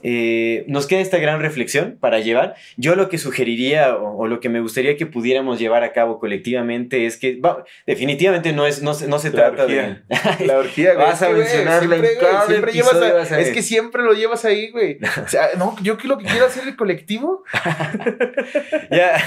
eh, nos queda esta gran reflexión para llevar. Yo lo que sugeriría o, lo que me gustaría que pudiéramos llevar a cabo colectivamente es que definitivamente no, es, no, no se trata de... la orgía, güey. Vas a mencionarla en cada siempre llevas Es que siempre lo llevas ahí, güey. O sea, no, yo lo que quiero hacer el colectivo. ya,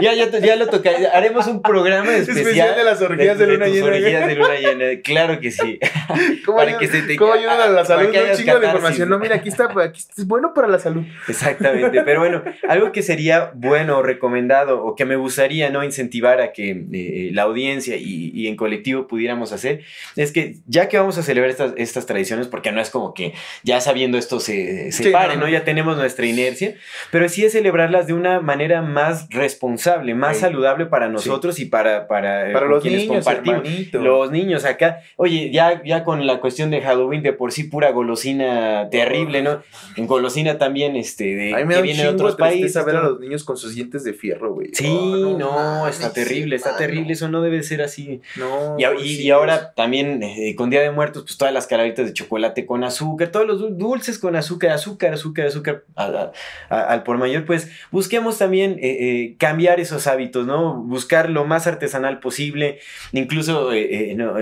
ya, ya, ya, lo toca. Haremos un programa especial, especial de las orgías de, de, luna llena. orgías de luna llena. Claro que sí. ¿Cómo, para que se te, ¿cómo ayudan a la salud? Un chingo de información. No, mira, aquí está, es bueno para la salud. Exactamente, pero bueno, algo que sería bueno, recomendado o que me gustaría no incentivar a que eh, la audiencia y, en colectivo pudiéramos hacer, es que ya que vamos a celebrar estas, estas tradiciones, porque no es como que ya sabiendo esto se, se pare, no, Ya tenemos nuestra inercia, pero sí es celebrarlas de una manera más responsable, más saludable para nosotros y para, para, eh, para los quienes niños, compartimos. Los niños acá, oye, ya, ya con la cuestión de Halloween de por sí pura golosina terrible, ¿no? En golosina también, este, de, que viene de otros países. ver a los niños con sus dientes de fierro, güey. Sí, oh, no, está terrible, está terrible, eso no debe ser así. No. Y, y, ahora también eh, con Día de Muertos, pues todas las calabritas de chocolate con azúcar, todos los dulces con azúcar, azúcar, azúcar, azúcar, al por mayor, pues busquemos también eh, eh, cambiar esos hábitos, ¿no? Buscar lo más artesanal posible, incluso, no,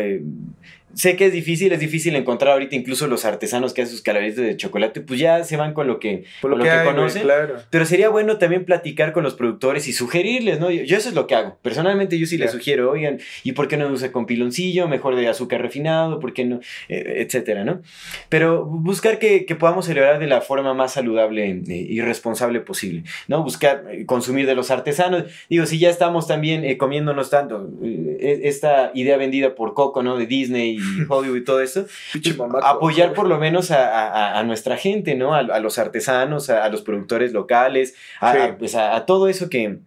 sé que es difícil, es difícil encontrar ahorita incluso los artesanos que hacen sus calabaritas de chocolate, pues ya se van con lo que, lo, que, conocen. Pero sería bueno también platicar con los productores y sugerirles, ¿no? Yo, eso es lo que hago. Personalmente yo sí les sugiero, oigan, ¿y por qué no usa con piloncillo? Mejor de azúcar refinado, ¿por qué no? Eh, etcétera, ¿no? Pero buscar que, podamos celebrar de la forma más saludable eh, y responsable posible, ¿no? Buscar eh, consumir de los artesanos. Digo, si ya estamos también comiéndonos tanto e, esta idea vendida por Coco, ¿no? De Disney Hollywood y todo eso, pues, apoyar por lo menos a, nuestra gente, ¿no? A, los artesanos, a, los productores locales, pues, a, todo eso que,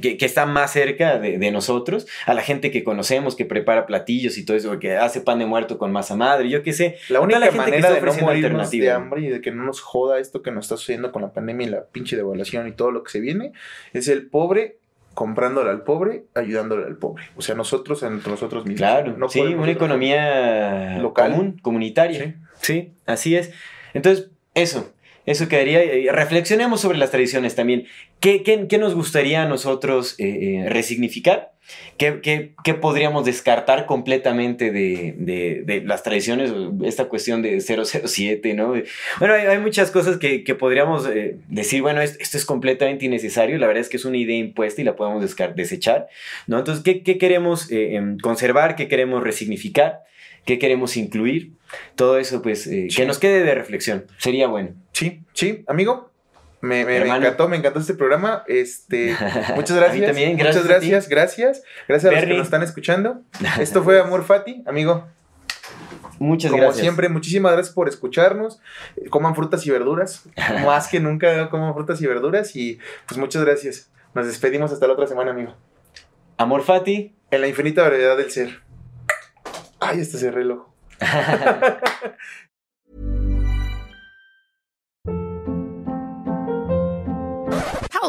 que, está más cerca de, nosotros, a la gente que conocemos, que prepara platillos y todo eso, que hace pan de muerto con masa madre, yo qué sé. La única manera de no morirnos de hambre y de que no nos joda esto que nos está sucediendo con la pandemia y la pinche devaluación y todo lo que se viene, es el pobre comprándole al pobre, ayudándole al pobre. O sea, nosotros entre nosotros mismos. Claro, no sí, una economía local, común, comunitaria. Sí. así es. Entonces, eso, eso quedaría. Reflexionemos sobre las tradiciones también. ¿Qué, qué, nos gustaría a nosotros eh, eh, resignificar? ¿Qué, podríamos descartar completamente de, las tradiciones? Esta cuestión de 007, ¿no? Bueno, hay, muchas cosas que, podríamos eh, decir, bueno, esto, es completamente innecesario. La verdad es que es una idea impuesta y la podemos desechar, ¿no? Entonces, ¿qué, queremos eh, em, conservar? ¿Qué queremos resignificar? ¿Qué queremos incluir? Todo eso, pues, eh, que nos quede de reflexión. Sería bueno. Sí, sí, amigo. Me, me, encantó, me encantó este programa. Este, muchas gracias. también, gracias muchas gracias, gracias. Gracias a los que nos están escuchando. Esto fue Amor Fati, amigo. Muchas gracias. Como siempre, muchísimas gracias por escucharnos. Coman frutas y verduras. Más que nunca coman frutas y verduras. Y pues muchas gracias. Nos despedimos hasta la otra semana, amigo. Amor Fati. En la infinita variedad del ser. Ay, este cerré el ojo.